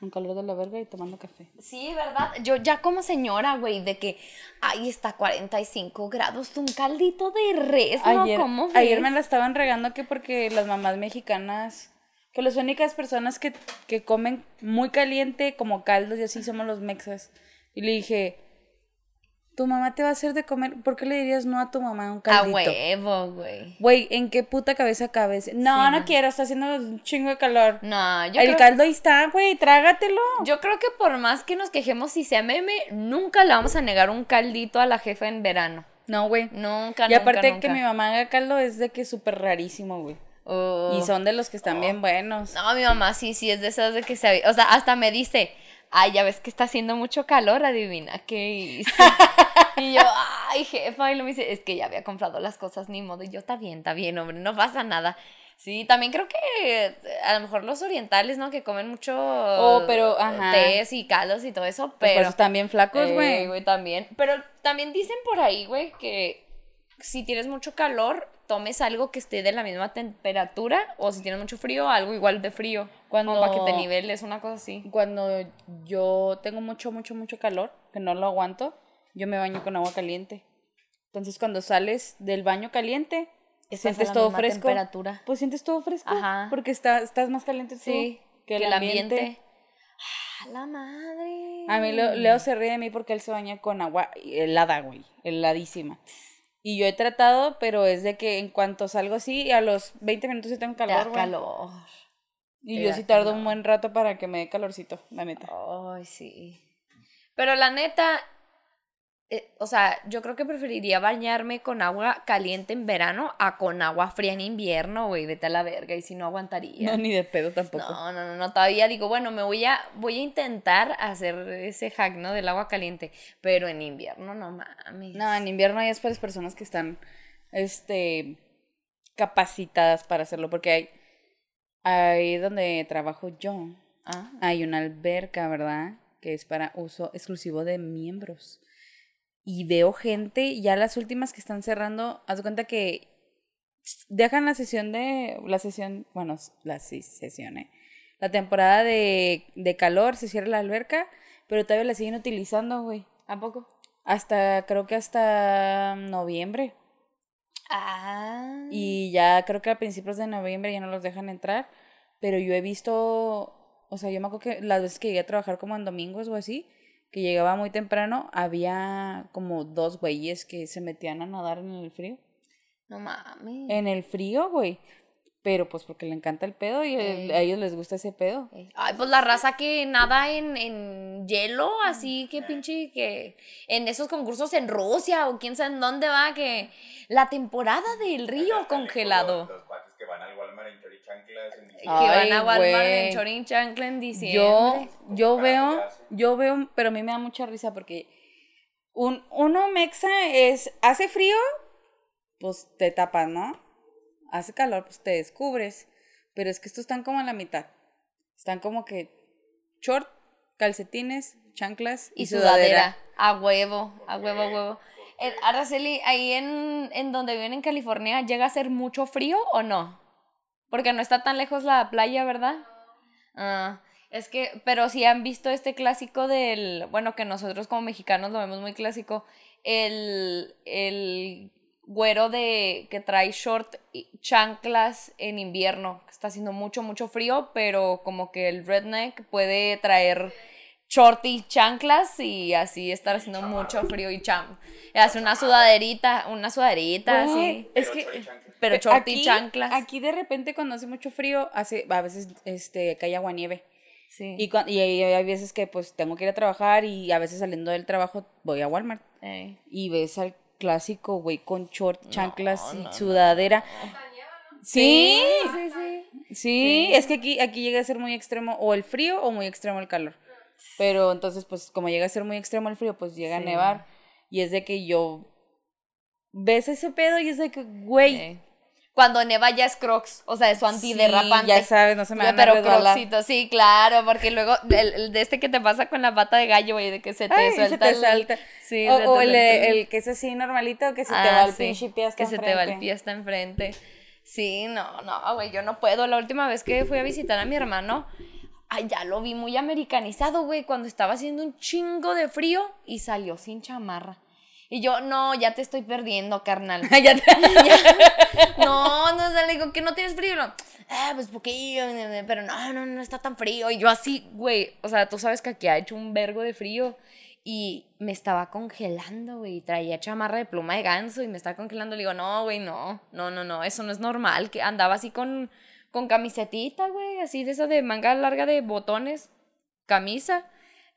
Un calor de la verga y tomando café. Sí, ¿verdad? Yo ya como señora, güey, de que ahí está 45 grados, un caldito de res, ¿no? Ayer, ¿Cómo ayer ves? me la estaban regando que porque las mamás mexicanas, que las únicas personas que, que comen muy caliente como caldos y así somos los mexas. Y le dije, tu mamá te va a hacer de comer, ¿por qué le dirías no a tu mamá un A caldito? huevo, güey. Güey, ¿en qué puta cabeza cabes? No, Sí, no no. quiero, está haciendo un chingo de calor. No, yo El creo, caldo ahí está, güey, trágatelo. yo creo que por más que nos quejemos si sea meme, nunca le vamos a negar un caldito a la jefa en verano. No, güey. Nunca, Y aparte nunca, que mi mamá haga caldo es de que es súper rarísimo, güey. Oh. Y son de los que están bien buenos. No, mi mamá sí, sí, es de esas de que se... O sea, hasta me dice, ay, ya ves que está haciendo mucho calor, adivina, ¿qué hice? y yo, ay, jefa, y lo me dice, es que ya había comprado las cosas, ni modo. Y yo, está bien, está bien, hombre, no pasa nada. Sí, también creo que a lo mejor los orientales, ¿no? Que comen mucho Oh, pero, ajá. tés y caldos y todo eso, Pues pero... eso están bien flacos, Eh, güey. güey, también. Pero también dicen por ahí, güey, que si tienes mucho calor, tomes algo que esté de la misma temperatura. O si tienes mucho frío, algo igual de frío. Cuando- Como para que te niveles, una cosa así. Cuando yo tengo mucho, mucho, mucho calor, que no lo aguanto, yo me baño con agua caliente. Entonces, cuando sales del baño caliente, Estás a sientes la todo misma fresco. temperatura. Pues sientes todo fresco. Ajá. Porque está, estás más caliente tú Sí, que el ambiente. ¡Ah, la madre! A mí Leo, Leo se ríe de mí porque él se baña con agua helada, güey, heladísima. Y yo he tratado, pero es de que en cuanto salgo así, a los 20 minutos sí tengo calor, güey. calor. Y te yo sí tardo calor. un buen rato para que me dé calorcito, la neta. Ay, sí. Pero la neta, eh, o sea, yo creo que preferiría bañarme con agua caliente en verano a con agua fría en invierno, güey, vete a la verga, y si no aguantaría. No, ni de pedo tampoco. No, no, no, no, todavía digo, bueno, me voy a, voy a intentar hacer ese hack, ¿no? Del agua caliente, pero en invierno no mames. No, en invierno hay es para las personas que están, este, capacitadas para hacerlo, porque hay, ahí donde trabajo yo, Ah, hay una alberca, ¿verdad? Que es para uso exclusivo de miembros. Y veo gente, ya las últimas que están cerrando, haz de cuenta que dejan la sesión de, la sesión, bueno, la sí, sesión, ¿eh? La temporada de, de calor, se cierra la alberca, pero todavía la siguen utilizando, güey. ¿A poco? Hasta, creo que hasta noviembre. Ah. Y ya creo que a principios de noviembre ya no los dejan entrar. Pero yo he visto, o sea, yo me acuerdo que las veces que llegué a trabajar como en domingos o así, que llegaba muy temprano, había como dos güeyes que se metían a nadar en el frío. No mames. En el frío, güey. Pero pues porque le encanta el pedo y el- a ellos les gusta ese pedo. Ay, pues la raza que nada en, en hielo, así que pinche que en esos concursos en Rusia o quién sabe en dónde va, que la temporada del río congelado. Los cuates que van al En. En Que van a Walmart en Chorin Chancla en diciembre. Yo, yo veo, yo veo, pero a mí me da mucha risa porque un, uno mexa es, hace frío, pues te tapas, ¿no? Hace calor, pues te descubres. Pero es que estos están como a la mitad. Están como que short, calcetines, chanclas y, y sudadera. sudadera. A huevo, a huevo, a huevo. Eh, Araceli, ahí en, en donde viven en California, ¿llega a ser mucho frío o no? Porque no está tan lejos la playa, ¿verdad? Ah, es que, pero si han visto este clásico del, bueno, que nosotros como mexicanos lo vemos muy clásico, el, el güero de que trae short y chanclas en invierno, que está haciendo mucho, mucho frío, pero como que el redneck puede traer short y chanclas y así estar haciendo mucho frío y cham. Hace una sudaderita, una sudaderita, así. es que. Pero short y chanclas. Aquí de repente cuando hace mucho frío, hace, a veces este, cae agua nieve. sí. Y, cua- y hay hay veces que pues tengo que ir a trabajar y a veces saliendo del trabajo voy a Walmart. Ey. y ves al clásico güey con short, chanclas y no, no. sudadera. Sí, sí, sí. sí, es que aquí, aquí llega a ser muy extremo o el frío o muy extremo el calor. Pero entonces, pues como llega a ser muy extremo el frío, pues llega Sí. a nevar. Y es de que yo ves ese pedo y es de que, güey, Ey. Cuando neva ya es crocs, o sea, es su antiderrapante. Sí, ya sabes, no se me van Pero crocsito, sí, claro, porque luego el, el de este que te pasa con la pata de gallo, güey, de que se te Ay, suelta. se te el- salta. Sí, o se te o el, el que es así normalito, que se te Ah, va el sí, pinche pie hasta Que se te va el enfrente. pie hasta enfrente. Sí, no, no, güey, yo no puedo. La última vez que fui a visitar a mi hermano, Ay, ya lo vi muy americanizado, güey, cuando estaba haciendo un chingo de frío y salió sin chamarra. Y yo, no, ya te estoy perdiendo, carnal. Ya te- No, no, le digo que no tienes frío. No. Ah, pues poquillo, pero no, no, no está tan frío. Y yo así, güey, o sea, tú sabes que aquí ha hecho un vergo de frío y me estaba congelando, güey. Traía chamarra de pluma de ganso y me estaba congelando. Le digo, no, güey, no, no, no, no, eso no es normal. Que andaba así con, con camisetita, güey, así de esa de manga larga de botones, camisa.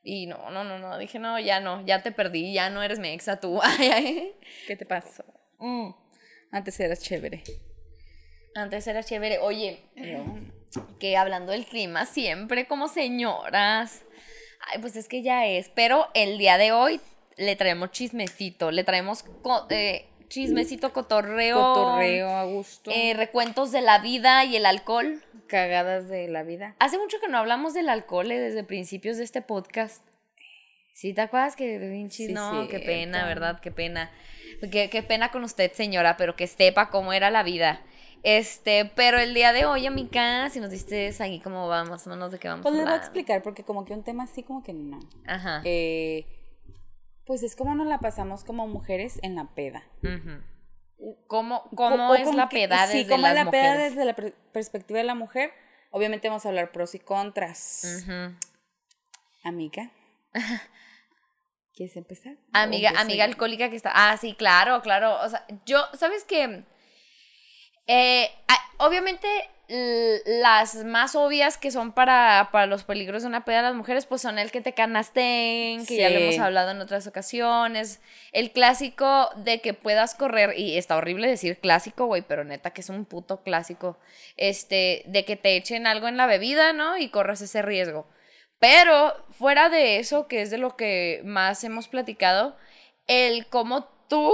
Y no, no, no, no, dije, no, ya no, ya te perdí, ya no eres mi exa tú. Ay, ay. ¿Qué te pasó? Mm. Antes eras chévere. Antes era chévere. Oye, que hablando del clima siempre como señoras. Ay, pues es que ya es. Pero el día de hoy le traemos chismecito. Le traemos eh, chismecito, cotorreo. Cotorreo a gusto. eh, recuentos de la vida y el alcohol. cagadas de la vida. Hace mucho que no hablamos del alcohol eh, desde principios de este podcast. ¿Sí te acuerdas que pinches? Sí, no, qué pena. ¿verdad? Qué pena. Qué, qué pena con usted, señora, pero que sepa cómo era la vida. Este, pero el día de hoy, amiga, si nos diste ahí cómo va, más o menos de qué vamos Pues a les voy a hablar. explicar, porque como que un tema así como que no. Ajá. Eh, pues es como nos la pasamos como mujeres en la peda. ¿Cómo, cómo es la que- peda sí, desde cómo es las la peda desde la per- perspectiva de la mujer. Obviamente vamos a hablar pros y contras. Amiga. ¿Quieres empezar? Amiga, ¿O empiezo amiga alcohólica que está. Ah, sí, claro, claro. O sea, yo, ¿sabes qué? Eh, obviamente, las más obvias que son para, para los peligros de una peda de las mujeres, pues son el que te canasten, que ya lo hemos hablado en otras ocasiones. El clásico de que puedas correr, y está horrible decir clásico, güey, pero neta que es un puto clásico. Este, de que te echen algo en la bebida, ¿no? Y corras ese riesgo. Pero fuera de eso, que es de lo que más hemos platicado, el cómo tú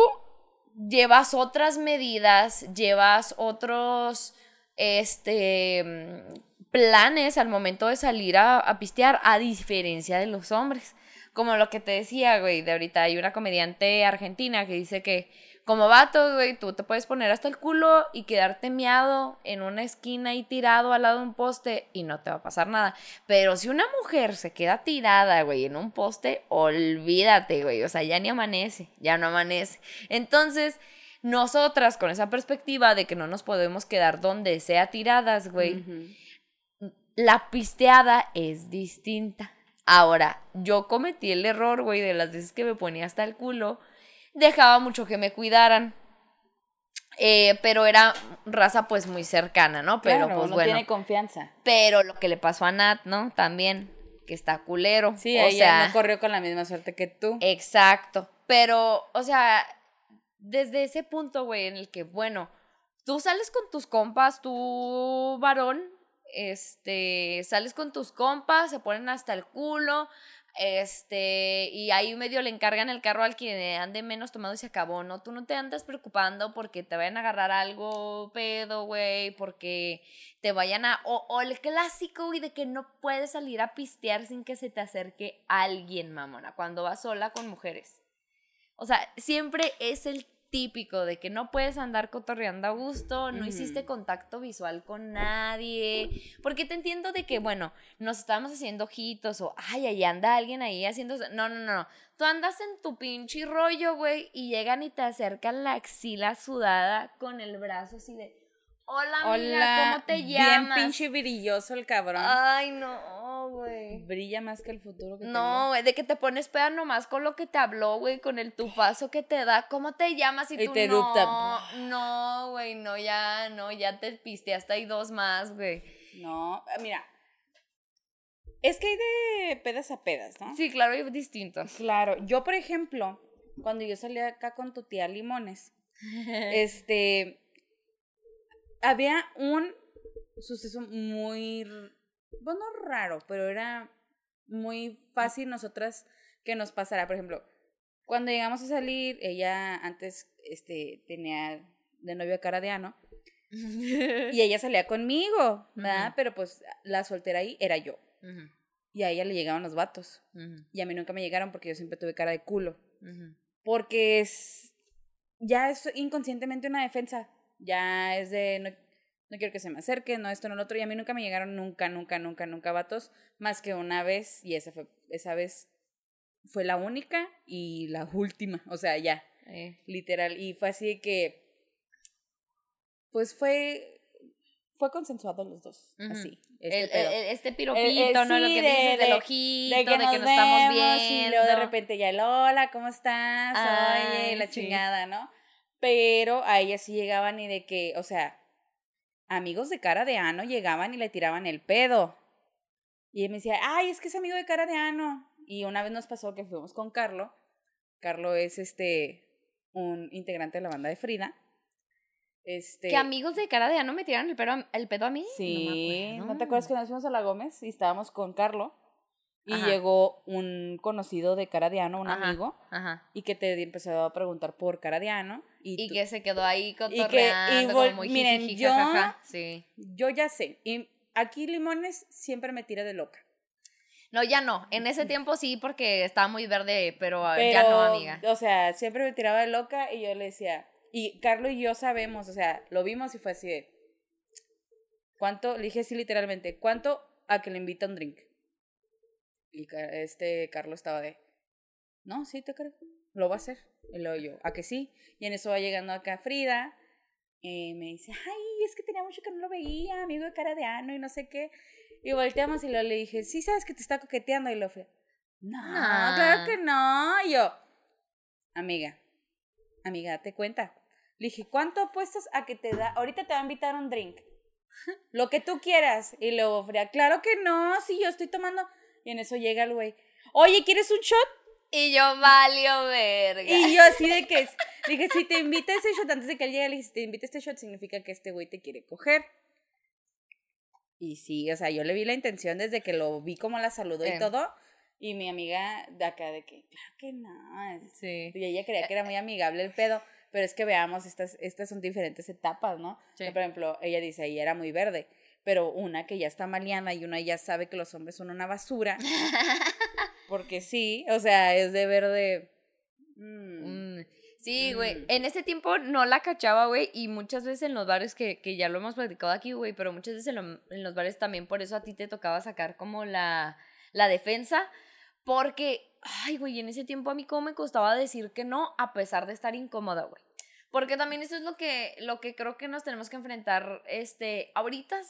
llevas otras medidas, llevas otros este mm, planes al momento de salir a, a pistear, a diferencia de los hombres. Como lo que te decía, güey, de ahorita hay una comediante argentina que dice que como vato, güey, tú te puedes poner hasta el culo y quedarte miado en una esquina y tirado al lado de un poste y no te va a pasar nada. Pero si una mujer se queda tirada, güey, en un poste, olvídate, güey. O sea, ya ni amanece, ya no amanece. Entonces, nosotras con esa perspectiva de que no nos podemos quedar donde sea tiradas, güey, la pisteada es distinta. Ahora, yo cometí el error, güey, de las veces que me ponía hasta el culo, dejaba mucho que me cuidaran. Eh, pero era raza pues muy cercana, ¿no? Pero Claro, pues uno bueno. tiene confianza. Pero lo que le pasó a Nat, ¿no? También, que está culero. Sí, o ella sea, no corrió con la misma suerte que tú. Exacto. Pero, o sea, desde ese punto, güey, en el que, bueno, tú sales con tus compas, tú varón, este, sales con tus compas, se ponen hasta el culo, este, y ahí medio le encargan el carro al que ande menos tomado y se acabó, ¿no? Tú no te andas preocupando porque te vayan a agarrar algo pedo, güey, porque te vayan a... O, o el clásico, güey, de que no puedes salir a pistear sin que se te acerque alguien, mamona, cuando vas sola con mujeres. O sea, siempre es el típico de que no puedes andar cotorreando a gusto, no hiciste contacto visual con nadie, porque te entiendo de que, bueno, nos estamos haciendo ojitos o, ay, ahí anda alguien ahí haciendo... No, no, no, no. Tú andas en tu pinche rollo, güey, y llegan y te acercan la axila sudada con el brazo así de, hola, Hola. ¿cómo te Bien llamas? pinche brilloso el cabrón. Ay, no, güey. Brilla más que el futuro que No, güey, de que te pones peda nomás con lo que te habló, güey, con el tufazo que te da. ¿Cómo te llamas? Y, Y tú te no, erupta. no, güey, no, ya, no, ya te piste, hasta hay dos más, güey. No, ah, mira. Es que hay de pedas a pedas, ¿no? Sí, claro, es distinto. Claro, yo por ejemplo, cuando yo salía acá con tu tía Limones, este, había un suceso muy, bueno, raro, pero era muy fácil nosotras que nos pasara. Por ejemplo, cuando llegamos a salir, ella antes, este, tenía de novio a Caradiano y ella salía conmigo, ¿verdad? Pero pues la soltera ahí era yo. Y a ella le llegaban los vatos. Y a mí nunca me llegaron porque yo siempre tuve cara de culo. Porque es. Ya es inconscientemente una defensa. Ya es de. No, no quiero que se me acerquen, no esto, no lo otro. Y a mí nunca me llegaron, nunca, nunca, nunca, nunca vatos, más que una vez, y esa, fue, esa vez fue la única y la última, o sea, ya, Eh, literal. Y fue así de que, pues fue, fue consensuado los dos, así. Este el- el- este El- el- piropito, ¿no? Lo que de- dices del de- ojito, de que, nos, estamos viendo. y luego de repente ya el hola, ¿cómo estás? Ay, Oye, la sí. chingada, ¿no? Pero a ella sí llegaban y de que, o sea, amigos de cara de ano llegaban y le tiraban el pedo. Y él me decía, ay, es que es amigo de cara de ano. Y una vez nos pasó que fuimos con Carlo. Carlo es este un integrante de la banda de Frida. Este, Que amigos de cara de ano me tiraron el, pero, el pedo a mí. Sí, no, me ¿no te acuerdas que nos fuimos a la Gómez y estábamos con Carlo? Y Ajá. llegó un conocido de cara de ano, un Ajá. amigo, Ajá. y que te empezó a preguntar por cara de ano. Y, Y tú- que se quedó ahí que- cotorreando, y como vol- muy miren, yo- jajaja. Sí. yo ya sé, y aquí Limones siempre me tira de loca. No, ya no. En ese tiempo sí, porque estaba muy verde, pero, ah, Pero, ya no, amiga. o sea, siempre me tiraba de loca y yo le decía, y Carlo y yo sabemos, o sea, lo vimos y fue así de, ¿cuánto? Le dije así literalmente, ¿cuánto a que le invita un drink? Y este Carlos estaba de, no, sí, te creo, lo va a hacer. Y luego yo, ¿a que sí? Y en eso va llegando acá Frida, y me dice, ay, es que tenía mucho que no lo veía, amigo de cara de ano y no sé qué. Y volteamos y luego le dije, sí, sabes que te está coqueteando. Y lo fue, no, No. claro que no. Y yo, amiga, amiga, date cuenta. Le dije, ¿cuánto apuestas a que te da? Ahorita te va a invitar un drink. Lo que tú quieras. Y luego, Frida, claro que no, si yo estoy tomando. Y en eso llega el güey, oye, ¿quieres un shot? Y yo valió verga. Y yo así de que, dije, si te invita ese shot, antes de que él llegue, le dije, si te invita este shot, significa que este güey te quiere coger. Y sí, o sea, yo le vi la intención desde que lo vi como la saludó y todo. Y mi amiga de acá de que, claro que no. Sí. Y ella creía que era muy amigable el pedo. Pero es que veamos, estas, estas son diferentes etapas, ¿no? Sí. Por ejemplo, ella dice, ahí era muy verde. Pero una que ya está maliana y una ya sabe que los hombres son una basura. porque sí, o sea, es de verde. mm, Mm, Sí, güey. Mm. En ese tiempo no la cachaba, güey. Y muchas veces en los bares, que, que ya lo hemos platicado aquí, güey, pero muchas veces en, lo- en los bares también por eso a ti te tocaba sacar como la, la defensa. Porque, ay, güey, en ese tiempo a mí cómo me costaba decir que no, a pesar de estar incómoda, güey. Porque también eso es lo que, lo que creo que nos tenemos que enfrentar, este, ahorita,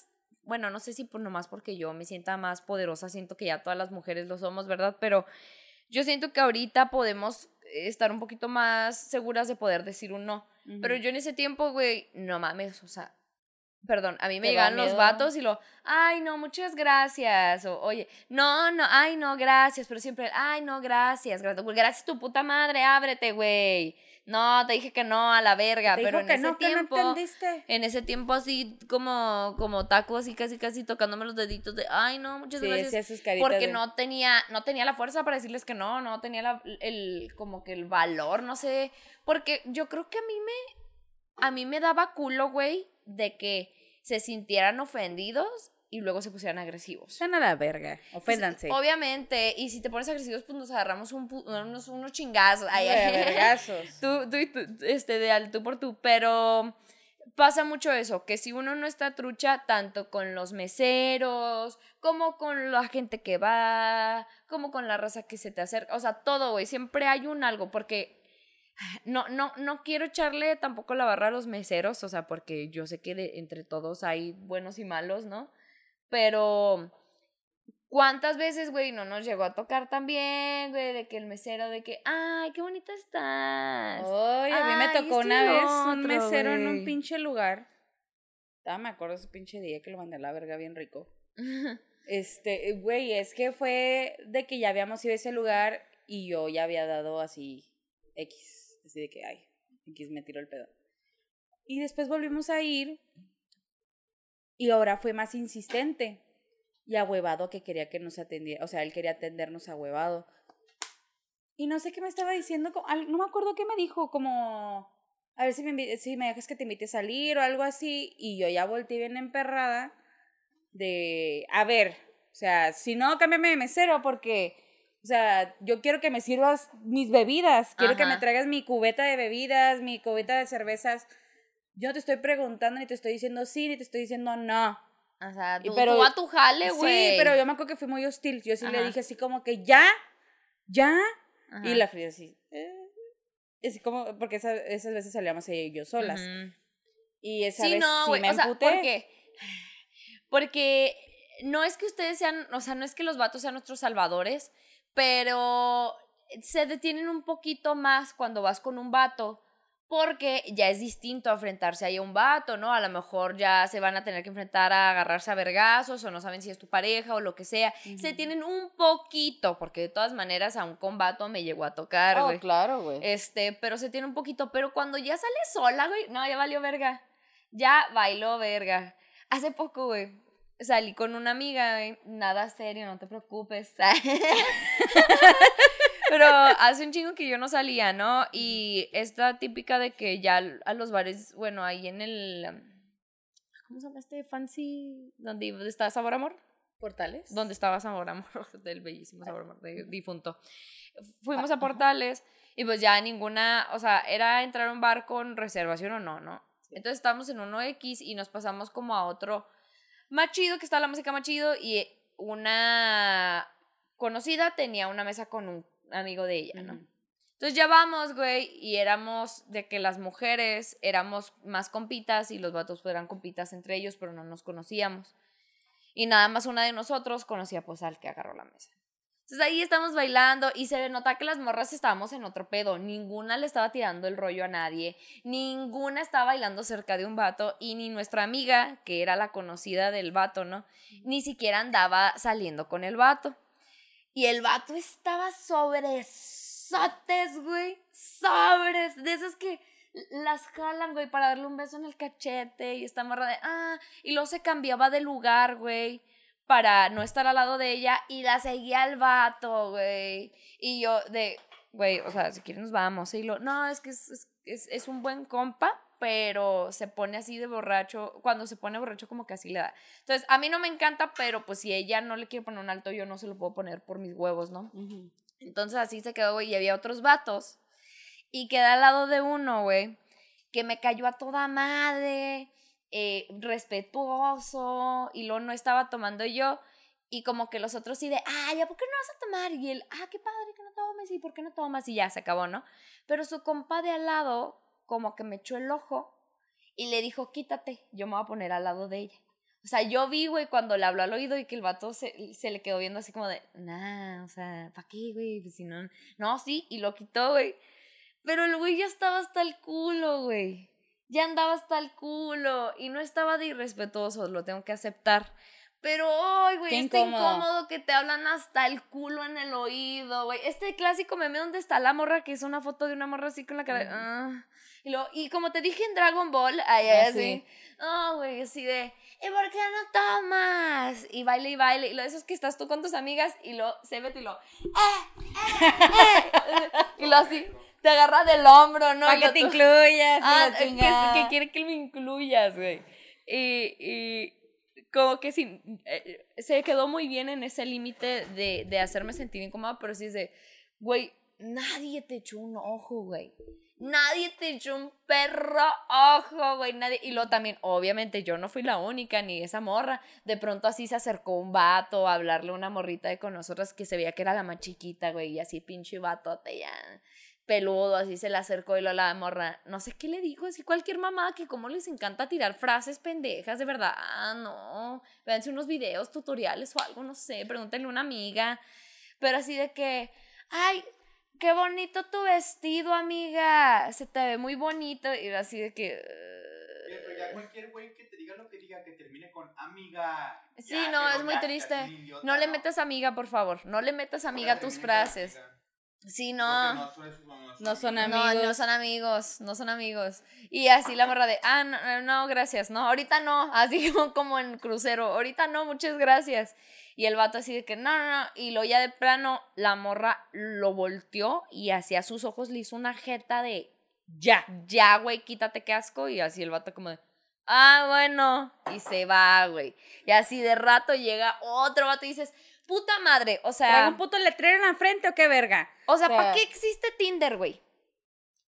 bueno, no sé si por nomás porque yo me sienta más poderosa, siento que ya todas las mujeres lo somos, ¿verdad? Pero yo siento que ahorita podemos estar un poquito más seguras de poder decir un no. Pero ujú. yo en ese tiempo, güey, no mames, o sea, perdón, a mí me ¿Te da llegaban los vatos y lo, ay, no, muchas gracias, o oye, no, no, ay, no, gracias, pero siempre, ay, no, gracias, gracias, gracias tu puta madre, ábrete, güey. No, te dije que no, a la verga, Te pero dijo en que ese no, que no tiempo, entendiste. en ese tiempo así como, como taco, así casi, casi tocándome los deditos de, ay, no, muchas Sí, gracias. sus Porque de- no tenía, no tenía la fuerza para decirles que no, no tenía la- el, como que el valor, no sé. Porque yo creo que a mí me, a mí me daba culo, güey, de que se sintieran ofendidos y luego se pusieran agresivos. Están a la verga. Oféndanse. Obviamente, y si te pones agresivos, pues nos agarramos un, unos, unos chingazos. Ay, vergazos. tú, tú y tú, este, de al tú por tú, pero pasa mucho eso, que si uno no está trucha tanto con los meseros, como con la gente que va, como con la raza que se te acerca, o sea, todo, güey, siempre hay un algo, porque no, no, no quiero echarle tampoco la barra a los meseros, o sea, porque yo sé que de- entre todos hay buenos y malos, ¿no? Pero... ¿Cuántas veces, güey, no nos llegó a tocar también, güey, de que el mesero, de que, ay, qué bonita estás? Ay, a mí me Ay, tocó una vez un mesero en un pinche lugar. Ah, me acuerdo ese pinche día que lo mandé a la verga bien rico. Este, güey, es que fue de que ya habíamos ido a ese lugar y yo ya había dado así X. Así de que, ay, X me tiró el pedo. Y después volvimos a ir y ahora fue más insistente y ahuevado que quería que nos atendiera. O sea, él quería atendernos ahuevado. Y no sé qué me estaba diciendo, no me acuerdo qué me dijo, como, a ver si me, si me dejas que te invite a salir o algo así. Y yo ya volteé bien emperrada de, a ver, o sea, si no, cámbiame de mesero porque, o sea, yo quiero que me sirvas mis bebidas, quiero que me Ajá. traigas mi cubeta de bebidas, mi cubeta de cervezas. Yo no te estoy preguntando, ni te estoy diciendo sí, ni te estoy diciendo no. O sea, tú, pero- tú a tu jale, güey. Sí, pero yo me acuerdo que fui muy hostil. Yo sí le Ajá. dije así como que ya, ya. Ajá. Y la Frida así. eh. Así como, porque esa- esas veces salíamos ella y yo solas. Ujú. Y esa Sí, vez no, sí güey. me o sea, emputé. porque. Porque no es que ustedes sean. O sea, no es que los vatos sean nuestros salvadores, pero se detienen un poquito más cuando vas con un vato. Porque ya es distinto enfrentarse ahí a un vato, ¿no? A lo mejor ya se van a tener que enfrentar a agarrarse a vergazos o no saben si es tu pareja o lo que sea. Se tienen un poquito, porque de todas maneras a un combato me llegó a tocar, Oh, güey. claro, güey. Este, pero se tiene un poquito. Pero cuando ya sale sola, güey, no, ya valió verga. Ya bailó verga. Hace poco, güey, salí con una amiga, güey. Nada serio, no te preocupes. pero hace un chingo que yo no salía, ¿no? Y esta típica de que ya a los bares, bueno, ahí en el. ¿Cómo se llama este fancy? ¿Dónde está Sabor Amor? ¿Portales? donde estaba Sabor Amor, del bellísimo Sabor Amor de difunto. Fuimos Ah, a Portales y pues ya ninguna, o sea, era entrar a un bar con reservación o no, ¿no? Entonces estábamos en uno X y nos pasamos como a otro más chido, que está la música más chido y una conocida tenía una mesa con un amigo de ella, ¿no? Entonces ya vamos, güey, y éramos de que las mujeres éramos más compitas y los vatos pues, eran compitas entre ellos, pero no nos conocíamos. Y nada más una de nosotros conocía pues al que agarró la mesa. Entonces ahí estamos bailando y se nota que las morras estábamos en otro pedo. Ninguna le estaba tirando el rollo a nadie. Ninguna estaba bailando cerca de un vato. Y ni nuestra amiga, que era la conocida del vato, ¿no? Ni siquiera andaba saliendo con el vato. Y el vato estaba sobre sotes, güey. Sobres. De esas que las jalan, güey, para darle un beso en el cachete. Y esta morra de, ah. Y luego se cambiaba de lugar, güey. Para no estar al lado de ella. Y la seguía al vato, güey. Y yo de, güey, o sea, si quieres nos vamos. Y lo, no, es que es, es, es, es un buen compa. Pero se pone así de borracho. Cuando se pone borracho, como que así le da. Entonces, a mí no me encanta, pero pues si ella no le quiere poner un alto, yo no se lo puedo poner por mis huevos, ¿no? Entonces así se quedó, güey, y había otros vatos. Y quedé al lado de uno, güey, que me cayó a toda madre, eh, respetuoso, y luego no estaba tomando yo. Y como que los otros sí de, ah, ¿por qué no vas a tomar? Y él, ah, qué padre que no tomes, y ¿por qué no tomas? Y ya se acabó, ¿no? Pero su compa de al lado, como que me echó el ojo y le dijo, quítate, yo me voy a poner al lado de ella. O sea, yo vi, güey, cuando le habló al oído y que el vato se, se le quedó viendo así como de, nah, o sea, ¿para qué, güey? Pues si no, no, sí, y lo quitó, güey. Pero el güey ya estaba hasta el culo, güey. Ya andaba hasta el culo y no estaba de irrespetuoso, lo tengo que aceptar. Pero, ay, güey, está incómodo. incómodo que te hablan hasta el culo en el oído, güey. Este clásico meme donde está la morra, que es una foto de una morra así con la cara. ah. Y, lo, y como te dije en Dragon Ball, ahí Ah, así. sí. No, güey, así de, ¿y por qué no tomas? Y baile y baile. Y lo de eso es que estás tú con tus amigas y lo se ve y lo, ¡eh! ¡eh! ¡eh! y lo así, te agarra del hombro, ¿no? Para que te incluyas. Ah, que, quiere que me incluyas, güey. Y, y como que sí, eh, se quedó muy bien en ese límite de, de hacerme sentir incómoda, pero sí es de, güey, nadie te echó un ojo, güey. Nadie te echó un perro ojo, güey. Nadie. Y luego también, obviamente, yo no fui la única, ni esa morra. De pronto así se acercó un vato a hablarle a una morrita de con nosotras que se veía que era la más chiquita, güey. Y así pinche vatote ya peludo, así se le acercó y lo la morra, no sé qué le dijo, así cualquier mamá que como les encanta tirar frases pendejas, de verdad, ah, no, véanse unos videos, tutoriales o algo, no sé, pregúntenle a una amiga, pero así de que, ay, qué bonito tu vestido, amiga, se te ve muy bonito, y así de que... Oye, pero ya cualquier güey que te diga lo que diga, que termine con amiga. Sí, ya, no, es muy triste. idiota, No le metas amiga, por favor, no le metas amiga a tus frases. amiga, Sí, no. No, son- no No son No, amigos. no son amigos, no son amigos. Y así la morra de, ah, no, no, no, gracias, no, ahorita no, así como, como en crucero, ahorita no, muchas gracias. Y el vato así de que, no, no, no, y lo ya de plano, la morra lo volteó y hacia sus ojos le hizo una jeta de, Ya. ya, güey, quítate qué asco, y así el vato como de, ah, bueno, y se va, güey. Y así de rato llega otro vato y dices, puta madre, o sea... ¿Traigo un puto letrero en la frente o qué verga? O sea, O sea, ¿para qué existe Tinder, güey?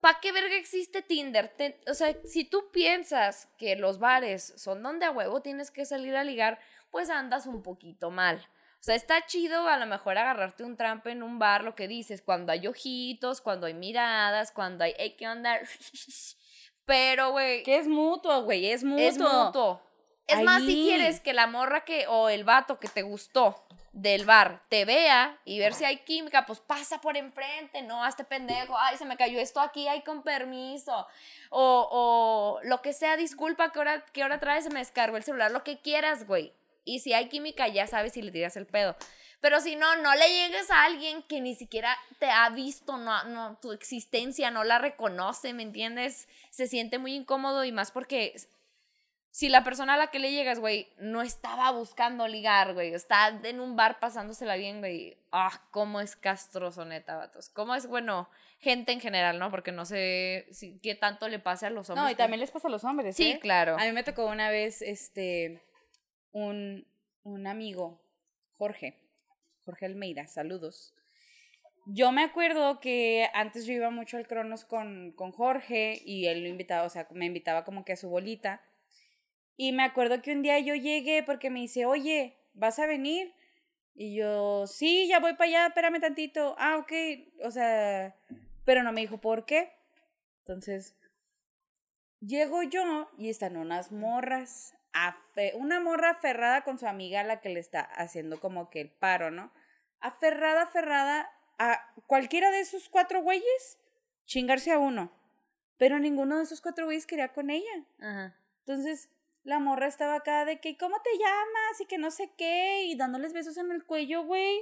¿para qué verga existe Tinder? O sea, si tú piensas que los bares son donde a huevo tienes que salir a ligar, pues andas un poquito mal. O sea, está chido a lo mejor agarrarte un trampo en un bar, lo que dices, cuando hay ojitos, cuando hay miradas, cuando hay, "Ey, ¿qué onda? Pero, güey, Que es mutuo, güey, es mutuo. es mutuo. Es más, si quieres que la morra que, o el vato que te gustó del bar te vea y ver si hay química, pues pasa por enfrente, no, hazte pendejo, ay, se me cayó esto aquí, ay, con permiso. O, o lo que sea, disculpa, que hora, que hora traes? Se me descargó el celular, lo que quieras, güey. Y si hay química, ya sabes si le tiras el pedo. Pero si no, no le llegues a alguien que ni siquiera te ha visto, no, no, tu existencia no la reconoce, ¿me entiendes? Se siente muy incómodo y más porque si la persona a la que le llegas, güey, no estaba buscando ligar, güey, está en un bar pasándosela bien, güey, ah, cómo es castroso, neta, vatos. Cómo es, bueno, gente en general, ¿no? Porque no sé si, qué tanto le pase a los hombres. No, y también les pasa a los hombres, Sí, ¿eh? claro. A mí me tocó una vez, este, un, un amigo, Jorge, Jorge Almeida, saludos. Yo me acuerdo que antes yo iba mucho al Cronos con, con Jorge y él lo invitaba, o sea, me invitaba como que a su bolita. Y me acuerdo que un día yo llegué porque me dice, oye, ¿vas a venir? Y yo, sí, ya voy para allá, espérame tantito. Ah, ok, o sea, pero no me dijo por qué. Entonces, llego yo y están unas morras, afe- una morra aferrada con su amiga a la que le está haciendo como que el paro, ¿no? Aferrada, aferrada a cualquiera de esos cuatro güeyes, chingarse a uno. Pero ninguno de esos cuatro güeyes quería con ella. Ajá. Entonces, la morra estaba acá de que, ¿cómo te llamas? Y que no sé qué, y dándoles besos en el cuello, güey.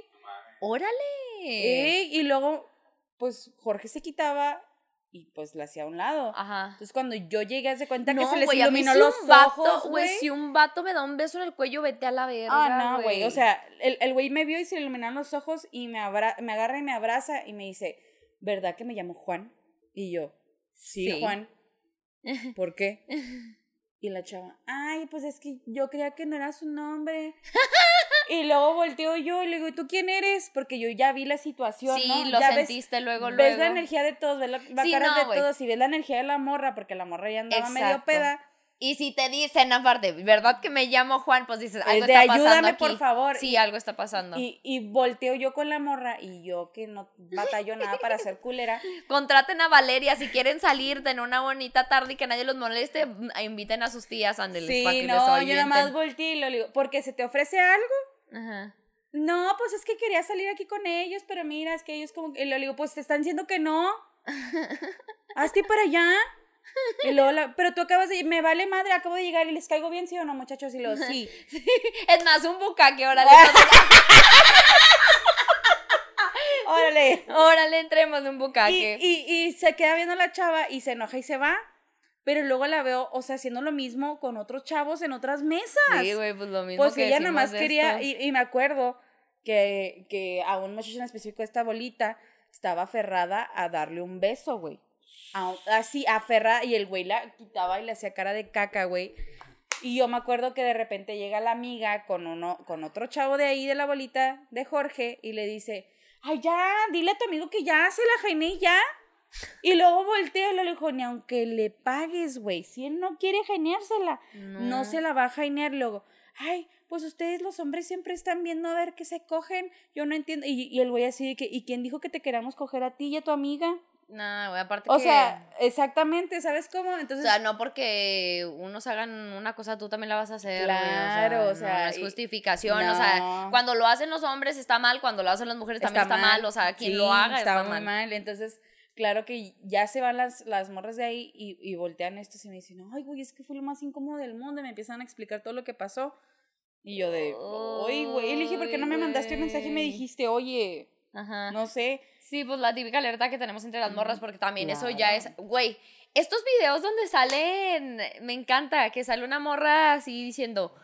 ¡Órale! Ey, Y luego, pues Jorge se quitaba y pues la hacía a un lado. Ajá. Entonces, cuando yo llegué, hace cuenta que se les mí iluminó si los vato, ojos, güey, si un vato me da un beso en el cuello, vete a la verga, Ah, no, güey. O sea, el, el güey me vio y se le iluminaron los ojos y me, abra me agarra y me abraza y me dice, ¿verdad que me llamo Juan? Y yo, sí, Sí. Juan. ¿Por qué? Y la chava, ay, pues es que yo creía que no era su nombre. y luego volteo yo y le digo, ¿y tú quién eres? Porque yo ya vi la situación, sí, ¿no? lo ya ves- sentiste luego, luego. ves la energía de todos, ves la, la Sí, cara no, de todos y ves la energía de la morra, porque la morra ya andaba medio peda. Y si te dicen aparte, ¿verdad que me llamo Juan? Pues dices, algo de está pasando ayúdame, por favor. Sí, Y- algo está pasando. Y, y volteo yo con la morra y yo que no batallo nada para ser culera. Contraten a Valeria si quieren salir en una bonita tarde y que nadie los moleste, mm, inviten a sus tías, ándeles, Sí, para que les no, yo ahuyenten. nada más volteé y lo digo, porque se te ofrece algo. Ajá. No, pues es que quería salir aquí con ellos, pero mira, es que ellos como y le digo, pues te están diciendo que no. Hazte para allá. Y luego, la- pero tú acabas de, me vale madre, acabo de llegar y les caigo bien, sí o no, muchachos, y luego, sí. Es más, un bucaque, órale. Órale. órale, entremos en un Y, bucaque. y, y se queda viendo la chava y se enoja y se va. Pero luego la veo, o sea, haciendo lo mismo con otros chavos en otras mesas. sí, güey, pues lo mismo Pues que ella nada decimos más de quería, y, y me acuerdo que, que a un muchacho en específico, esta bolita, estaba aferrada a darle un beso, güey. Así, aferrada, y el güey la quitaba y le hacía cara de caca, güey. Y yo me acuerdo que de repente llega la amiga con, uno, con otro chavo de ahí de la bolita, de Jorge, y le dice, ay, ya, dile a tu amigo que ya se la jainé y ya. Y luego voltea y le dijo, ni aunque le pagues, güey, si él no quiere jaineársela, no se la va a jainear luego. Ay, pues ustedes los hombres siempre están viendo a ver qué se cogen. Yo no entiendo. Y, y el güey así de que, ¿y quién dijo que te queramos coger a ti y a tu amiga? No, güey, aparte O que... sea, exactamente, ¿sabes cómo? O Entonces, sea, no porque unos hagan una cosa, tú también la vas a hacer. güey, Claro, o sea, no es justificación. O sea, cuando lo hacen los hombres está mal, cuando lo hacen las mujeres también está, mal. O sea, quien Sí, lo haga está, muy mal. mal. Entonces, claro que ya se van las, las morras de ahí y, y voltean estos y me dicen, ay, güey, es que fue lo más incómodo del mundo. Y me empiezan a explicar todo lo que pasó. Y yo de, ay, güey. Y le dije, ¿por qué no me mandaste un mensaje y me dijiste, oye, Ajá. no sé? Sí, pues la típica alerta que tenemos entre las morras, porque también eso ya es. Güey, estos videos donde salen. Me encanta que sale una morra así diciendo.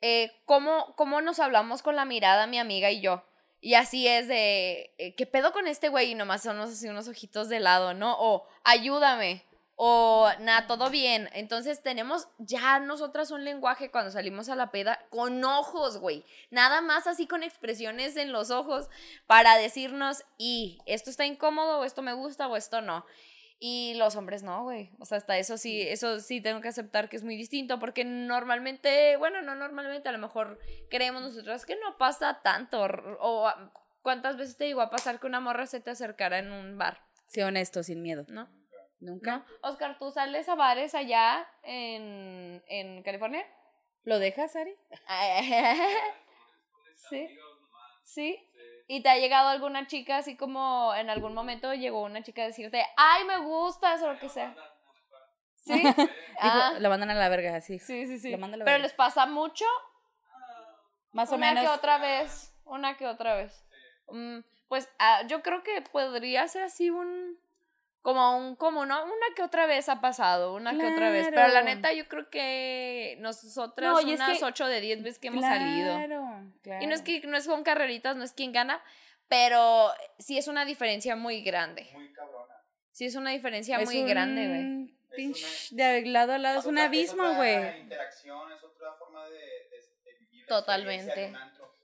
Eh, ¿cómo, ¿Cómo nos hablamos con la mirada, mi amiga y yo? Y así es de. eh, ¿Qué pedo con este güey? Y nomás son así unos ojitos de lado, ¿no? O ayúdame. O nada, todo bien. Entonces tenemos ya nosotras un lenguaje cuando salimos a la peda con ojos, güey. Nada más así con expresiones en los ojos para decirnos, y esto está incómodo, o esto me gusta, o esto no. Y los hombres no, güey. O sea, hasta eso sí, eso sí tengo que aceptar que es muy distinto, porque normalmente, bueno, no normalmente, a lo mejor creemos nosotros que no pasa tanto. O ah, cuántas veces te llegó a pasar que una morra se te acercara en un bar, Sé honesto, sin miedo. ¿no? ¿Nunca? Oscar, ¿tú sales a bares allá en, en California? ¿Lo dejas, Ari? sí. Sí. ¿Y te ha llegado alguna chica así como en algún momento llegó una chica a decirte, ay, me gustas o lo que sea? ¿Sí? Dijo, Ah, lo mandan a la verga, así. sí, sí, sí. lo manda a la Pero verga. les pasa mucho, Más o una menos. que otra vez, una que otra vez. Mm, pues ah, yo creo que podría ser así un... Como un, como no, una que otra vez ha pasado, una que otra vez. Pero la Claro. neta, yo creo que nosotras No, y es unas que- 8 de 10 veces que hemos salido. Claro, claro. Y no es que no es con carreritas, no es quien gana, pero sí es una diferencia muy grande. Muy cabrona. Sí es una diferencia Es muy grande, güey. un Es pinche de lado a lado, es un abismo, otra güey. interacción, es otra forma de, de- de vivir Totalmente.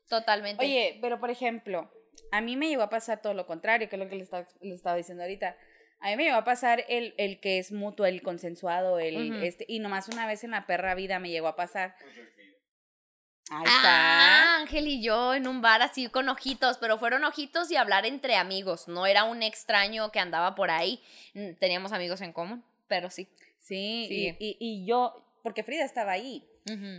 Totalmente. Oye, pero por ejemplo, a mí me llegó a pasar todo lo contrario, que es lo que le estaba, le estaba diciendo ahorita. A mí me llegó a pasar el, el que es mutuo, el consensuado, el este, y nomás una vez en la perra vida me llegó a pasar. Pues. Ahí Ah, está. Ángel y yo en un bar así con ojitos, pero fueron ojitos y hablar entre amigos, no era un extraño que andaba por ahí. Mm, Teníamos amigos en común, pero sí. Sí, Sí. Y, y, y yo, porque Frida estaba ahí.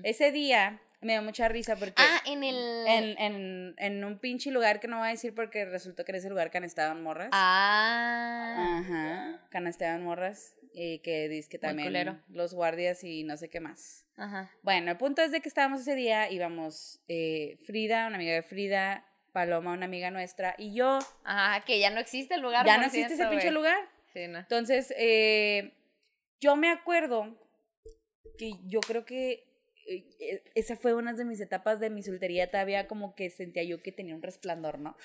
Ese día me dio mucha risa porque Ah, en el... en, en, en un pinche lugar que no voy a decir porque resultó que en ese lugar canestaban morras. Ah. Ajá, canestaban morras. Y que dice que también los guardias y no sé qué más. Ajá. Bueno, el punto es de que estábamos ese día, íbamos eh, Frida, una amiga de Frida, Paloma, una amiga nuestra, y yo. Ajá, que ya no existe el lugar. Ya no existe ese pinche lugar. Sí, no. Entonces, eh, yo me acuerdo que yo creo que eh, eh, esa fue una de mis etapas de mi soltería, todavía como que sentía yo que tenía un resplandor, ¿no?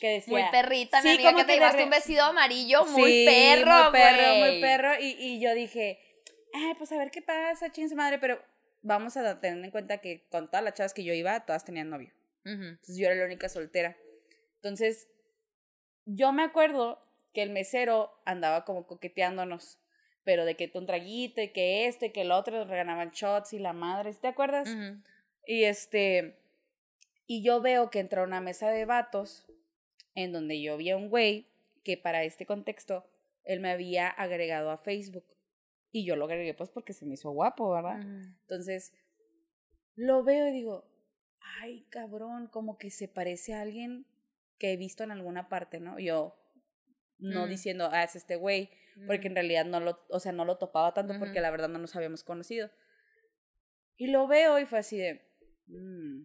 Que decía... Muy perrita, mi Sí, amiga, como que te llevaste re- un vestido amarillo muy Sí, perro, muy perro, muy perro. Y, y yo dije, ay, pues a ver qué pasa, ching su madre, pero vamos a tener en cuenta que con todas las chavas que yo iba, todas tenían novio. Entonces yo era la única soltera. Entonces, yo me acuerdo que el mesero andaba como coqueteándonos, pero de que un traguito y que esto y que el otro regalaban shots y la madre, ¿sí ¿te acuerdas? Y este, y yo veo que entra una mesa de vatos en donde yo vi a un güey que para este contexto él me había agregado a Facebook. Y yo lo agregué pues porque se me hizo guapo, ¿verdad? Entonces, lo veo y digo, ay, cabrón, como que se parece a alguien que he visto en alguna parte, ¿no? Yo no diciendo, ah, es este güey, porque en realidad no lo, o sea, no lo topaba tanto porque la verdad no nos habíamos conocido. Y lo veo y fue así de, mm.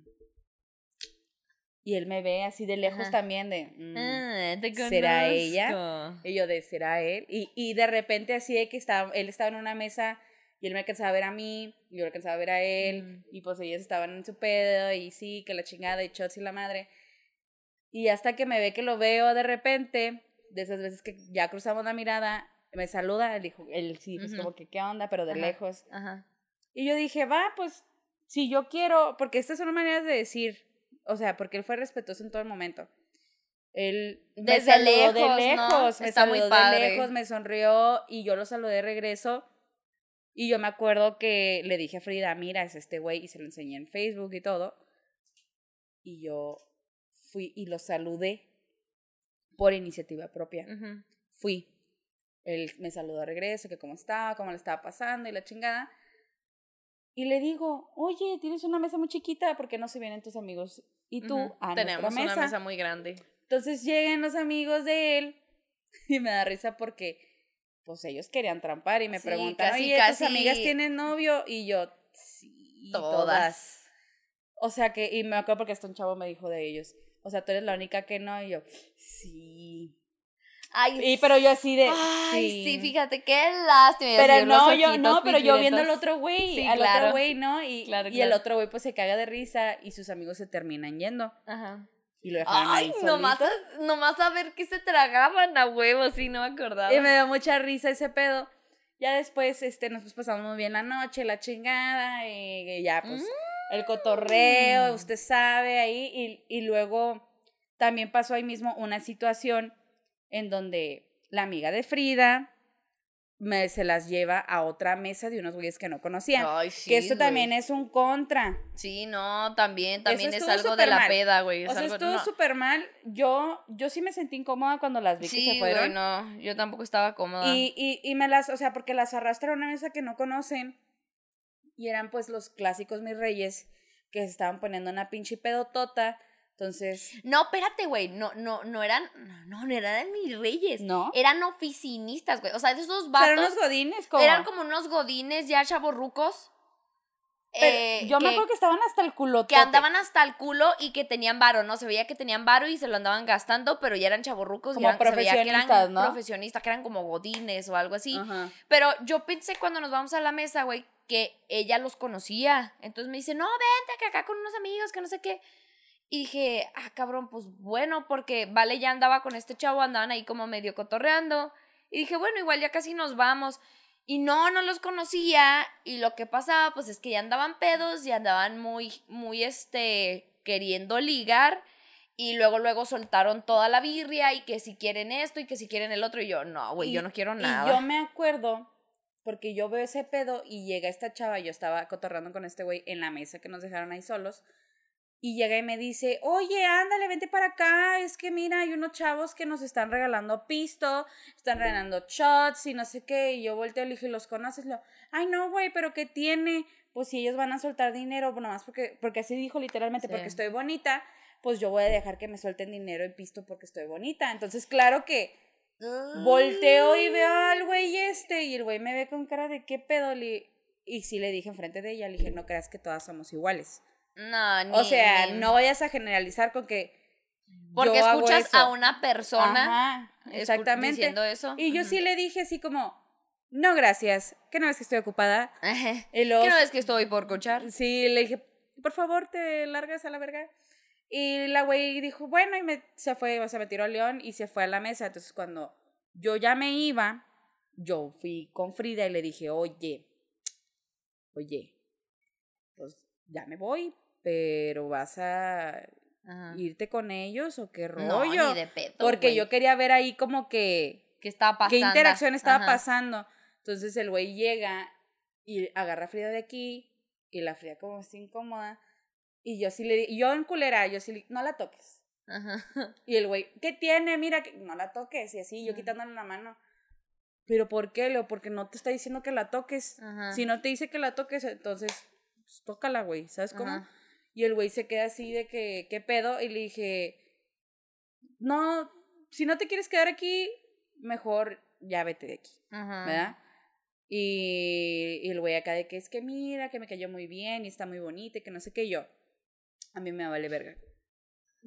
Y él me ve así de lejos Ajá. también de, mm. Ah, te ¿Será ella? Y yo de, ¿será él? Y, y de repente así de que estaba, él estaba en una mesa y él me alcanzaba a ver a mí, y yo lo alcanzaba a ver a él, Mm. y pues ellos estaban en su pedo, y sí, que la chingada, y shots y la madre. Y hasta que me ve que lo veo de repente, de esas veces que ya cruzamos la mirada, me saluda, él dijo, él sí, pues como que, ¿qué onda? Pero de Ajá. lejos. Ajá. Y yo dije, va, pues, si yo quiero, porque estas son maneras de decir, o sea, porque él fue respetuoso en todo el momento. Él me Desde saludó de lejos, ¿no? lejos, me Está muy saludó de padre. lejos, me sonrió y yo lo saludé de regreso. Y yo me acuerdo que le dije a Frida, mira, es este güey, y se lo enseñé en Facebook y todo. Y yo fui y lo saludé por iniciativa propia fui. Él me saludó de regreso, que cómo estaba, cómo le estaba pasando y la chingada. Y le digo, oye, tienes una mesa muy chiquita, ¿por qué no se vienen tus amigos y tú Ujú. a Tenemos mesa? una mesa muy grande. Entonces llegan los amigos de él y me da risa porque pues ellos querían trampar y me Sí, preguntan, casi, oye, casi- ¿tus amigas tienen novio? Y yo, sí, todas. Todas. O sea que, y me acuerdo porque hasta un chavo me dijo de ellos, o sea, tú eres la única que no, y yo, sí. Ay, Y pero yo así de, Ay, sí, fíjate, qué lástima. Pero no, yo, no, pero yo viendo al otro güey, Sí, al claro. otro güey, ¿no? Y, Claro, y el otro güey pues se caga de risa y sus amigos se terminan yendo Ajá. y lo dejaron Ay, ahí nomás a, nomás a ver qué se tragaban a huevo, sí, no me acordaba. Y me dio mucha risa ese pedo. Ya después, este, nos pues, pasamos muy bien la noche, la chingada, y, y ya, pues, el cotorreo, Mm. usted sabe, ahí, y, y luego también pasó ahí mismo una situación en donde la amiga de Frida me, se las lleva a otra mesa de unos güeyes que no conocían. Ay, sí, que esto güey. también es un contra. Sí, no, también, también es algo de la mal. peda, güey. es O sea, algo- estuvo no. súper mal. Yo, yo sí me sentí incómoda cuando las vi que se güey, fueron. no, yo tampoco estaba cómoda. Y, y, y me las, o sea, porque las arrastra a una mesa que no conocen. Y eran pues los clásicos mis reyes que se estaban poniendo una pinche pedotota. Entonces, No, espérate, güey, no, no, no eran, no, no eran mis reyes. ¿no? Eran oficinistas, güey. O sea, de esos vatos. eran unos godines como... eran como unos godines ya chavorrucos. Pero eh, yo me acuerdo que estaban hasta el culo. que andaban hasta el culo y que tenían varo, ¿no? Se veía que tenían varo y se lo andaban gastando, pero ya eran chavorrucos. y Como eran, se veía que eran profesionistas, ¿no? profesionistas, que eran como godines o algo así. Pero yo pensé cuando nos vamos a la mesa, güey, que ella los conocía. Entonces me dice, no, vente que acá con unos amigos, que no sé qué. Y dije, ah, cabrón, pues bueno, porque Vale ya andaba con este chavo, andaban ahí como medio cotorreando. Y dije, bueno, igual ya casi nos vamos. Y no, no los conocía. Y lo que pasaba, pues es que ya andaban pedos y andaban muy, muy, este, queriendo ligar. Y luego, luego soltaron toda la birria y que si quieren esto y que si quieren el otro. Y yo, no, güey, yo Y- no quiero Y nada. yo me acuerdo, porque yo veo ese pedo y llega esta chava, yo estaba cotorrando con este güey en la mesa que nos dejaron ahí solos. Y llega y me dice, oye, ándale, vente para acá, es que mira, hay unos chavos que nos están regalando pisto, están regalando shots y no sé qué, y yo volteo y le dije, ¿los conoces? Lo, Ay, no, güey, pero ¿qué tiene? Pues si ellos van a soltar dinero, bueno, más porque, porque así dijo literalmente, Sí. porque estoy bonita, pues yo voy a dejar que me suelten dinero y pisto porque estoy bonita. Entonces, claro que Volteo y veo al güey este y el güey me ve con cara de qué pedo. le- Y sí le dije enfrente de ella, le dije, no creas que todas somos iguales. No, ni, o sea, ni- no vayas a generalizar con que... Porque yo hago escuchas eso. a una persona Ajá, exactamente. diciendo eso. Y yo sí le dije así como, no gracias, que no ves que estoy ocupada. Y luego, ¿Qué no es que estoy por cochar? Sí, le dije, por favor, te largas a la verga. Y la güey dijo, bueno, y me, se fue, o sea, me tiró al león y se fue a la mesa. Entonces, cuando yo ya me iba, yo fui con Frida y le dije, oye, oye, ya me voy, pero vas a Ajá. irte con ellos o qué No, rollo. ni de pedo, Porque yo quería ver ahí como que ¿Qué estaba pasando? qué interacción estaba Ajá. pasando. Entonces el güey llega y agarra a Frida de aquí y la Frida como está incómoda. Y yo sí le di, yo en culera, yo sí le no la toques. Ajá. Y el güey, ¿qué tiene? Mira, que no la toques. Y así, yo quitándole la mano. ¿Pero por qué, Leo? Porque no te está diciendo que la toques. Si no te dice que la toques, entonces, pues, tócala, güey. ¿Sabes cómo? Ajá. Y el güey se queda así de que, ¿qué pedo? Y le dije, no, si no te quieres quedar aquí, mejor ya vete de aquí, Ajá. ¿verdad? Y, y el güey acá de que es que mira, que me cayó muy bien y está muy bonita y que no sé qué yo. A mí me vale verga.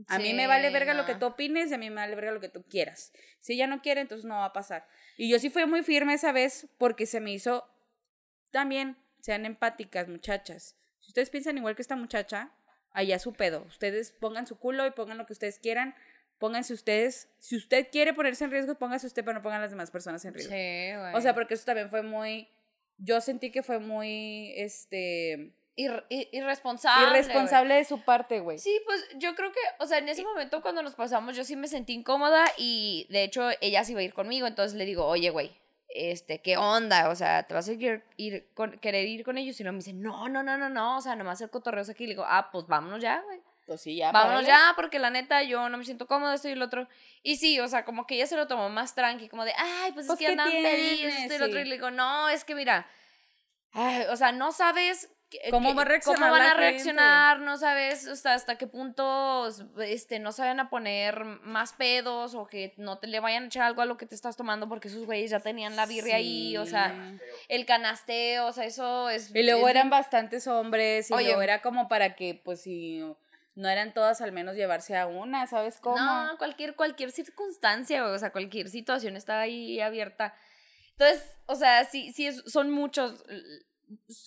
A mí me vale verga lo que tú opines y a mí me vale verga lo que tú quieras. Si ella no quiere, entonces no va a pasar. Y yo sí fui muy firme esa vez porque se me hizo también, sean empáticas, muchachas. Si ustedes piensan igual que esta muchacha, allá su pedo. Ustedes pongan su culo y pongan lo que ustedes quieran. Pónganse ustedes. Si usted quiere ponerse en riesgo, póngase usted, pero no pongan a las demás personas en Sí, riesgo. güey. O sea, porque eso también fue muy. Yo sentí que fue muy. Este. Ir- ir- irresponsable. irresponsable de su parte, güey. Sí, pues yo creo que, o sea, en ese momento cuando nos pasamos, yo sí me sentí incómoda y de hecho ella sí iba a ir conmigo, entonces le digo, oye, güey, este, ¿qué onda? O sea, ¿te vas a ir, ir con, querer ir con ellos? Y no me dice, no, no, no, no, no, o sea, nomás el cotorreo aquí. Y le digo, ah, pues vámonos ya, güey. Pues sí, ya. Vámonos ya, porque la neta yo no me siento cómoda, esto y el otro. Y sí, o sea, como que ella se lo tomó más tranqui, como de, ay, pues, Pues, es que ¿qué andan pedidos, esto y el otro. Y le digo, no, es que mira, ay, o sea, no sabes. Que- ¿Cómo va a reaccionar cómo van a gente? reaccionar, no sabes hasta, hasta qué punto este, no se vayan a poner más pedos o que no te le vayan a echar algo a lo que te estás tomando porque esos güeyes ya tenían la birria ahí, o sea, el canasteo, o sea, eso es... Y luego es eran bastantes hombres y Oye. luego era como para que, pues si no eran todas, al menos llevarse a una, ¿sabes cómo? No, cualquier, cualquier circunstancia, o sea, cualquier situación está ahí abierta. Entonces, o sea, sí, sí, son muchos.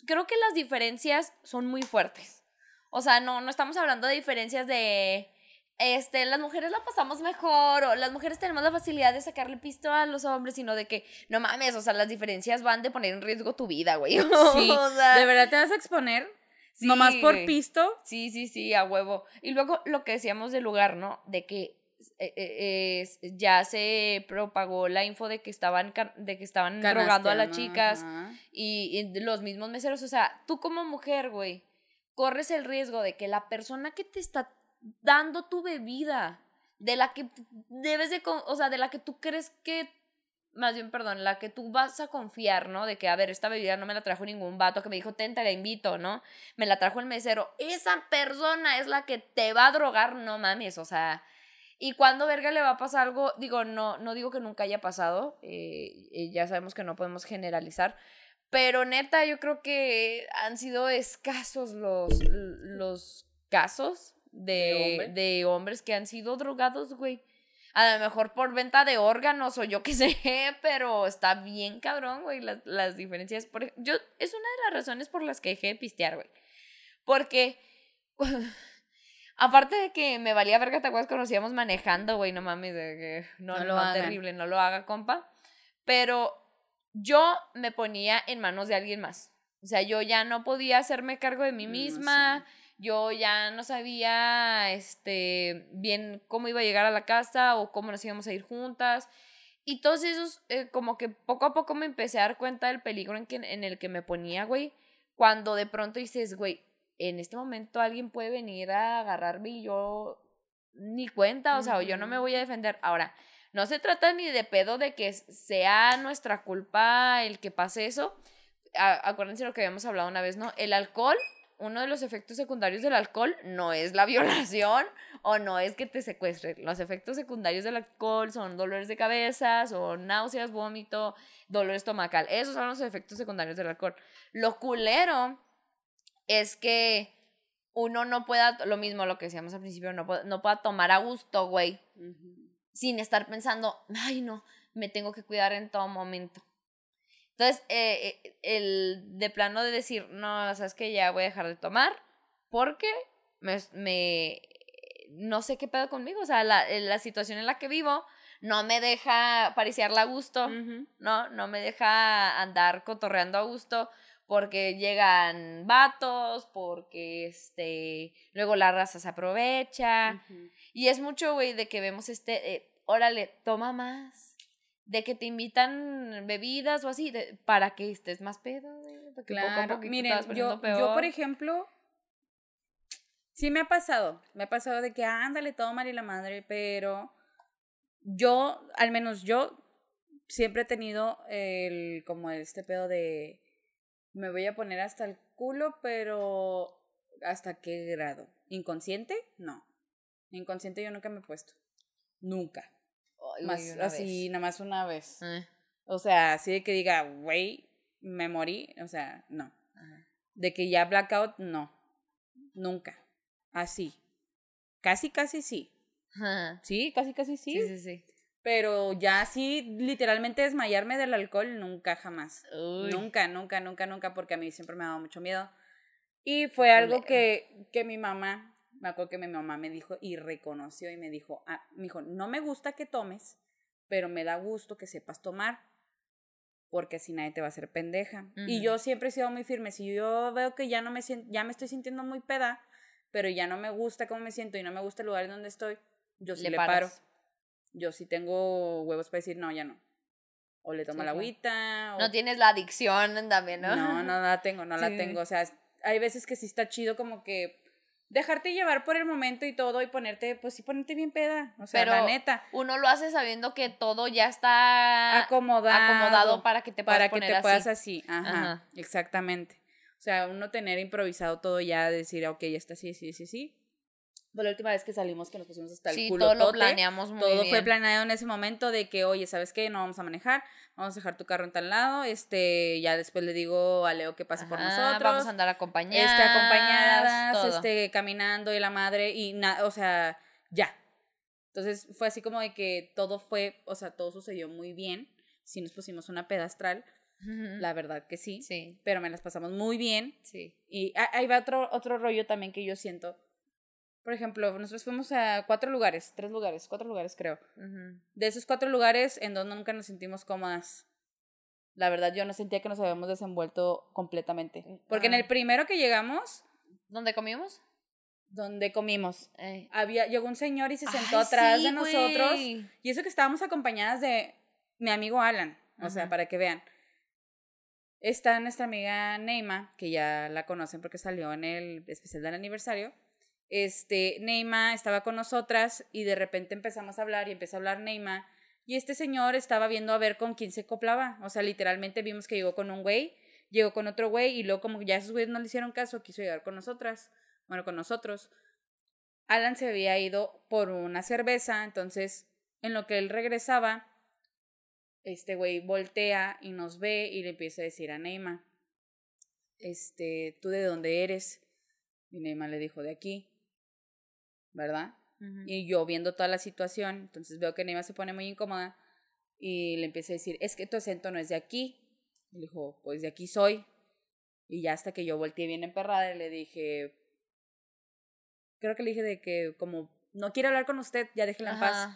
Creo que las diferencias son muy fuertes. O sea, no, no estamos hablando de diferencias de, este, las mujeres la pasamos mejor o las mujeres tenemos la facilidad de sacarle pisto a los hombres, sino de que, no mames, o sea, las diferencias van de poner en riesgo tu vida, güey. Sí, o sea, ¿De verdad te vas a exponer? sí, Nomás por pisto. Sí, sí, sí, a huevo. Y luego lo que decíamos del lugar, ¿no? De que eh, eh, ya se propagó la info de que estaban, de que estaban drogando a las chicas ajá. y, y los mismos meseros. O sea, tú como mujer, güey, corres el riesgo de que la persona que te está dando tu bebida, de la que debes de, o sea, de la que tú crees que, más bien, perdón, la que tú vas a confiar, ¿no? De que, a ver, esta bebida no me la trajo ningún vato que me dijo, ten, te la invito, ¿no? Me la trajo el mesero. Esa persona es la que te va a drogar, no mames, o sea... Y cuando verga le va a pasar algo, digo, no, no digo que nunca haya pasado, eh, ya sabemos que no podemos generalizar, pero neta, yo creo que han sido escasos los, los casos ¿De de, de hombres que han sido drogados, güey. A lo mejor por venta de órganos o yo qué sé, pero está bien cabrón, güey, las, las diferencias. Por, yo, es una de las razones por las que dejé de pistear, güey. Porque, aparte de que me valía verga, ¿te acuerdas? Cuando nos íbamos manejando, güey, no mames, de que no, No no, lo hagan. terrible, no lo haga, compa. Pero yo me ponía en manos de alguien más. O sea, yo ya no podía hacerme cargo de mí Mm, misma. Yo ya no sabía este, bien cómo iba a llegar a la casa o cómo nos íbamos a ir juntas. Y todos esos, eh, como que poco a poco me empecé a dar cuenta del peligro en, que, en el que me ponía, güey. Cuando de pronto dices, güey, en este momento alguien puede venir a agarrarme y yo ni cuenta, o sea, o yo no me voy a defender. Ahora, no se trata ni de pedo de que sea nuestra culpa el que pase eso. A- acuérdense lo que habíamos hablado una vez, ¿no? El alcohol, uno de los efectos secundarios del alcohol no es la violación o no es que te secuestren. Los efectos secundarios del alcohol son dolores de cabeza, son náuseas, vómito, dolor estomacal. Esos son los efectos secundarios del alcohol. Lo culero es que uno no pueda, lo mismo lo que decíamos al principio, no, pueda- no pueda tomar a gusto, güey Ujú. sin estar pensando, ay no, me tengo que cuidar en todo momento. Entonces, eh, eh, el de plano de decir, no, sabes que ya voy a dejar de tomar porque me, me- no sé qué pedo conmigo, o sea, la, eh, la situación en la que vivo no me deja pariciarla a gusto. ¿no? No me deja andar cotorreando a gusto porque llegan vatos, porque este, luego la raza se aprovecha. Y es mucho, güey, de que vemos este, eh, órale, toma más. De que te invitan bebidas o así, de- para que estés más pedo, güey. Para que poco a Claro, te miren, yo, peor. yo, por ejemplo, sí me ha pasado, me ha pasado de que ándale, toma y la madre, pero yo, al menos yo, siempre he tenido el, como este pedo de, me voy a poner hasta el culo, pero ¿hasta qué grado? ¿Inconsciente? No. Inconsciente yo nunca me he puesto. Nunca. Más así, vez. nada más una vez. Eh, O sea, así de que diga, güey, me morí. O sea, no. ajá. De que ya blackout, no. Nunca. Así. Casi, casi sí. Ajá. Sí, casi, casi sí. Sí, sí, sí. Pero ya así, literalmente desmayarme del alcohol, nunca jamás. Uy. Nunca, nunca, nunca, nunca, porque a mí siempre me ha dado mucho miedo. Y fue algo que, que mi mamá, me acuerdo que mi mamá me dijo y reconoció y me dijo, ah, me dijo, no me gusta que tomes, pero me da gusto que sepas tomar, porque así nadie te va a hacer pendeja. Y yo siempre he sido muy firme. Si yo veo que ya no me ya me estoy sintiendo muy peda, pero ya no me gusta cómo me siento y no me gusta el lugar en donde estoy, yo sí le, paro. Yo sí tengo huevos para decir, no, ya no. O le tomo Sí, la agüita. o- No tienes la adicción también, ¿no? no, no la tengo, no la tengo. O sea, hay veces que sí está chido como que dejarte llevar por el momento y todo y ponerte, pues sí, ponerte bien peda. O sea, la Pero neta. Uno lo hace sabiendo que todo ya está Acomodado. acomodado para que te puedas para que te así. puedas así. Ajá, Ajá. exactamente. O sea, uno tener improvisado todo ya, decir, ok, ya está así, sí, sí, sí. Fue la última vez que salimos que nos pusimos hasta el Sí, culo. todo lo planeamos muy Todo bien. fue planeado en ese momento de que, oye, ¿sabes qué? No vamos a manejar, vamos a dejar tu carro en tal lado. Este, ya después le digo a Leo que pase por Ajá, nosotros. Vamos a andar acompañadas. este, acompañadas, todo. este, caminando y la madre y nada, o sea, ya. Entonces fue así como de que todo fue, o sea, todo sucedió muy bien. Sí nos pusimos una pedastral, la verdad que sí, Sí, pero me las pasamos muy bien. sí. Y ah, ahí va otro, otro rollo también que yo siento. Por ejemplo, nosotros fuimos a cuatro lugares, tres lugares, cuatro lugares creo. Ujú. De esos cuatro lugares en donde nunca nos sentimos cómodas. La verdad, yo no sentía que nos habíamos desenvuelto completamente. Porque en el primero que llegamos, ¿Dónde comimos? donde comimos. Eh. Había, llegó un señor y se sentó Ay, atrás sí, de nosotros. güey. Y eso que estábamos acompañadas de mi amigo Alan. O sea, para que vean. Está nuestra amiga Neima, que ya la conocen porque salió en el especial del aniversario. Este, Neima estaba con nosotras y de repente empezamos a hablar y empezó a hablar Neima. Y este señor estaba viendo a ver con quién se acoplaba. O sea, literalmente vimos que llegó con un güey, llegó con otro güey y luego como ya esos güeyes no le hicieron caso, quiso llegar con nosotras. Bueno, con nosotros. Alan se había ido por una cerveza, entonces en lo que él regresaba, este güey voltea y nos ve y le empieza a decir a Neima, este, ¿tú de dónde eres? Y Neima le dijo, de aquí, ¿verdad? Y yo viendo toda la situación, entonces veo que Neima se pone muy incómoda y le empieza a decir, es que tu acento no es de aquí. Y le dijo, pues de aquí soy. Y ya hasta que yo volteé bien emperrada y le dije, creo que le dije de que como no quiere hablar con usted, ya déjela en paz.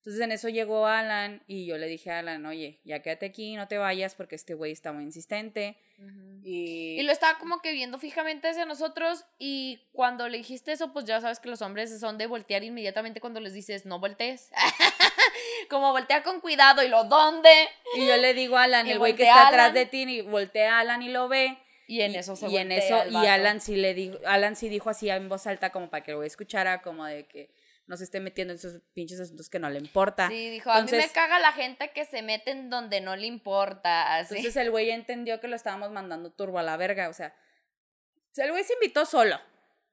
Entonces en eso llegó Alan y yo le dije a Alan, oye, ya quédate aquí, no te vayas porque este güey está muy insistente. Ujú. Y, Y lo estaba como que viendo fijamente hacia nosotros y cuando le dijiste eso, pues ya sabes que los hombres son de voltear inmediatamente cuando les dices no voltees. como voltea con cuidado y lo dónde. y yo le digo a Alan, Y el güey que está Alan. atrás de ti, y voltea a Alan y lo ve. Y en eso se y en eso y. Alan sí le dijo Alan sí dijo así en voz alta como para que el güey escuchara como de que no se esté metiendo en esos pinches asuntos que no le importa Sí, dijo, a mí me caga la gente que se mete en donde no le importa. Así. entonces el güey entendió que lo estábamos mandando turbo a la verga o sea el güey se invitó solo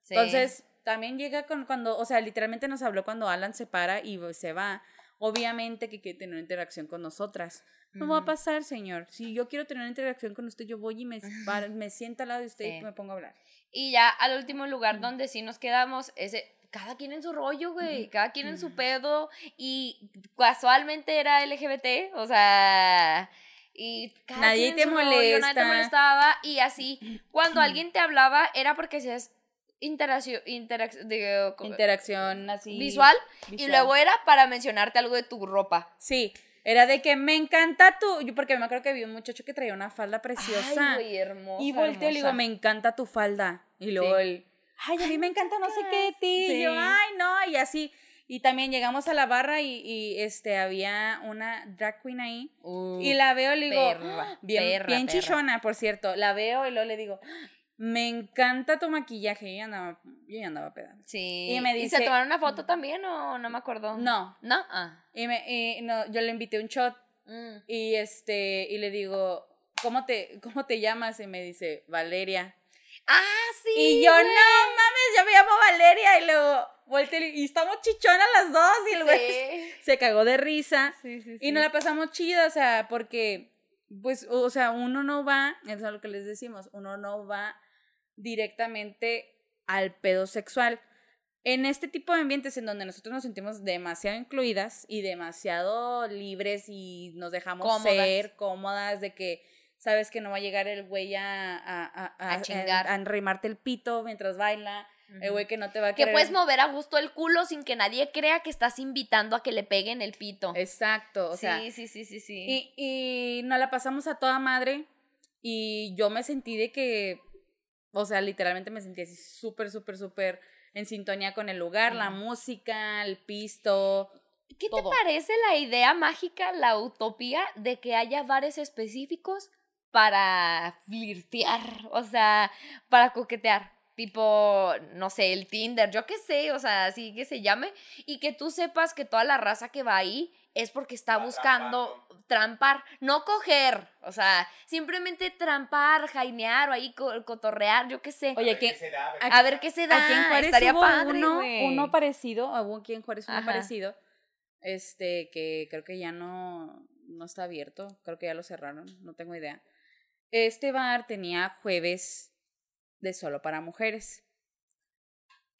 Sí. entonces también llega con cuando o sea literalmente nos habló cuando Alan se para y se va obviamente que quiere tener una interacción con nosotras no va a pasar señor si yo quiero tener una interacción con usted yo voy y me, siento al lado de usted Sí. y me pongo a hablar Y ya al último lugar donde sí nos quedamos, ese, cada quien en su rollo, güey, cada quien en su pedo, y casualmente era LGBT, o sea, y cada Nadie quien en te rollo, nadie te molesta. molestaba, y así, cuando alguien te hablaba, era porque seas interacción, de, interacción así visual, y luego era para mencionarte algo de tu ropa. Sí, era de que me encanta tu. Yo porque me acuerdo que vi un muchacho que traía una falda preciosa. Ay, güey, hermosa, y volteo y le digo, me encanta tu falda. Y luego Sí. él, ay, a mí me encanta no sé qué de ti. Y yo, ay, no, y así. Y también llegamos a la barra y, y, este había una drag queen ahí. y la veo y le digo, perra, bien, perra, bien perra. chichona, por cierto. La veo y luego le digo, "Ah, me encanta tu maquillaje. Yo andaba, yo andaba peda. Sí. Y me se dice- tomaron una foto también o no me acuerdo? No. ¿No? Ah. Y, me, y no, yo le invité un shot Mm. Y este, y le digo, ¿cómo te, cómo te llamas? Y me dice, Valeria. Ah, sí. y yo, no mames, yo me llamo Valeria. Y luego volteé y estamos chichonas las dos. Y el güey Sí. se cagó de risa. Sí, sí, Y nos la pasamos chida, o sea, porque, pues, o sea, uno no va, eso es lo que les decimos, uno no va directamente al pedo sexual. En este tipo de ambientes en donde nosotros nos sentimos demasiado incluidas y demasiado libres y nos dejamos Cómodas. ser cómodas de que sabes que no va a llegar el güey a, a, a, A chingar. a enrimarte el pito mientras baila, el güey que no te va a Que querer. puedes mover a gusto el culo sin que nadie crea que estás invitando a que le peguen el pito. Exacto, o sea, sí, sí, sí, sí, sí. Y, y nos la pasamos a toda madre y yo me sentí de que, o sea, literalmente me sentí así súper, súper, súper en sintonía con el lugar, la música, el pisto. ¿Qué todo. te parece la idea mágica, la utopía de que haya bares específicos para flirtear? O sea, para coquetear. Tipo, no sé, el Tinder, yo qué sé, o sea, así que se llame. Y que tú sepas que toda la raza que va ahí es porque está buscando trampar, no coger. O sea, simplemente trampar, jainear o ahí co- cotorrear, yo qué sé. Oye, ¿qué? se da? A ver qué se da. Aquí en Juárez Estaría hubo padre, uno, uno parecido, hubo aquí en Juárez uno Ajá. parecido, este, que creo que ya no, no está abierto, creo que ya lo cerraron, no tengo idea. Este bar tenía jueves de solo para mujeres,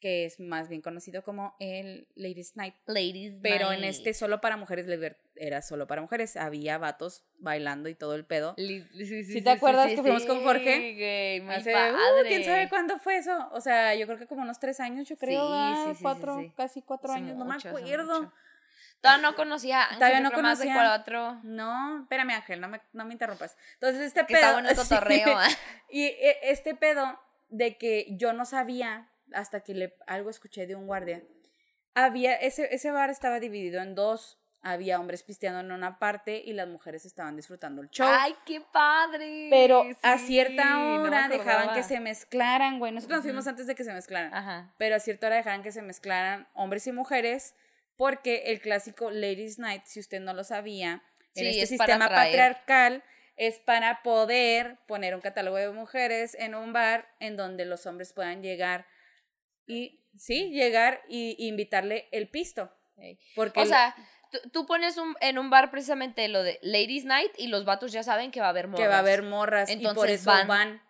que es más bien conocido como el Ladies Night. Ladies Pero en este solo para mujeres era solo para mujeres. Había vatos bailando y todo el pedo. Li- Sí, sí, ¿Sí te acuerdas que fuimos con Jorge? muy Hace, uh. ¿Quién sabe cuándo fue eso? O sea, yo creo que como unos tres años, yo creo. Cuatro, casi cuatro años, no me acuerdo. Todavía no conocía a Todavía no creo más de conocía. cuatro. No, espérame, Ángel, no me, no me interrumpas. Entonces, este Que pedo. estaba en el sí. cotorreo. ¿ah? y eh, este pedo de que yo no sabía hasta que le, algo escuché de un guardia. Había, ese, ese bar estaba dividido en dos. Había hombres pisteando en una parte y las mujeres estaban disfrutando el show. ¡Ay, qué padre! Pero a Sí, cierta no hora dejaban que se mezclaran, güey. Nosotros nos fuimos antes de que se mezclaran. Ajá. Pero a cierta hora dejaban que se mezclaran hombres y mujeres porque el clásico Ladies Night, si usted no lo sabía, en Sí, este es para sistema patriarcal es para poder poner un catálogo de mujeres en un bar en donde los hombres puedan llegar y sí, llegar y, y invitarle el pisto. Porque O sea, tú, tú pones un, en un bar precisamente lo de Ladies Night y los vatos ya saben que va a haber morras. que va a haber morras y por eso van. van.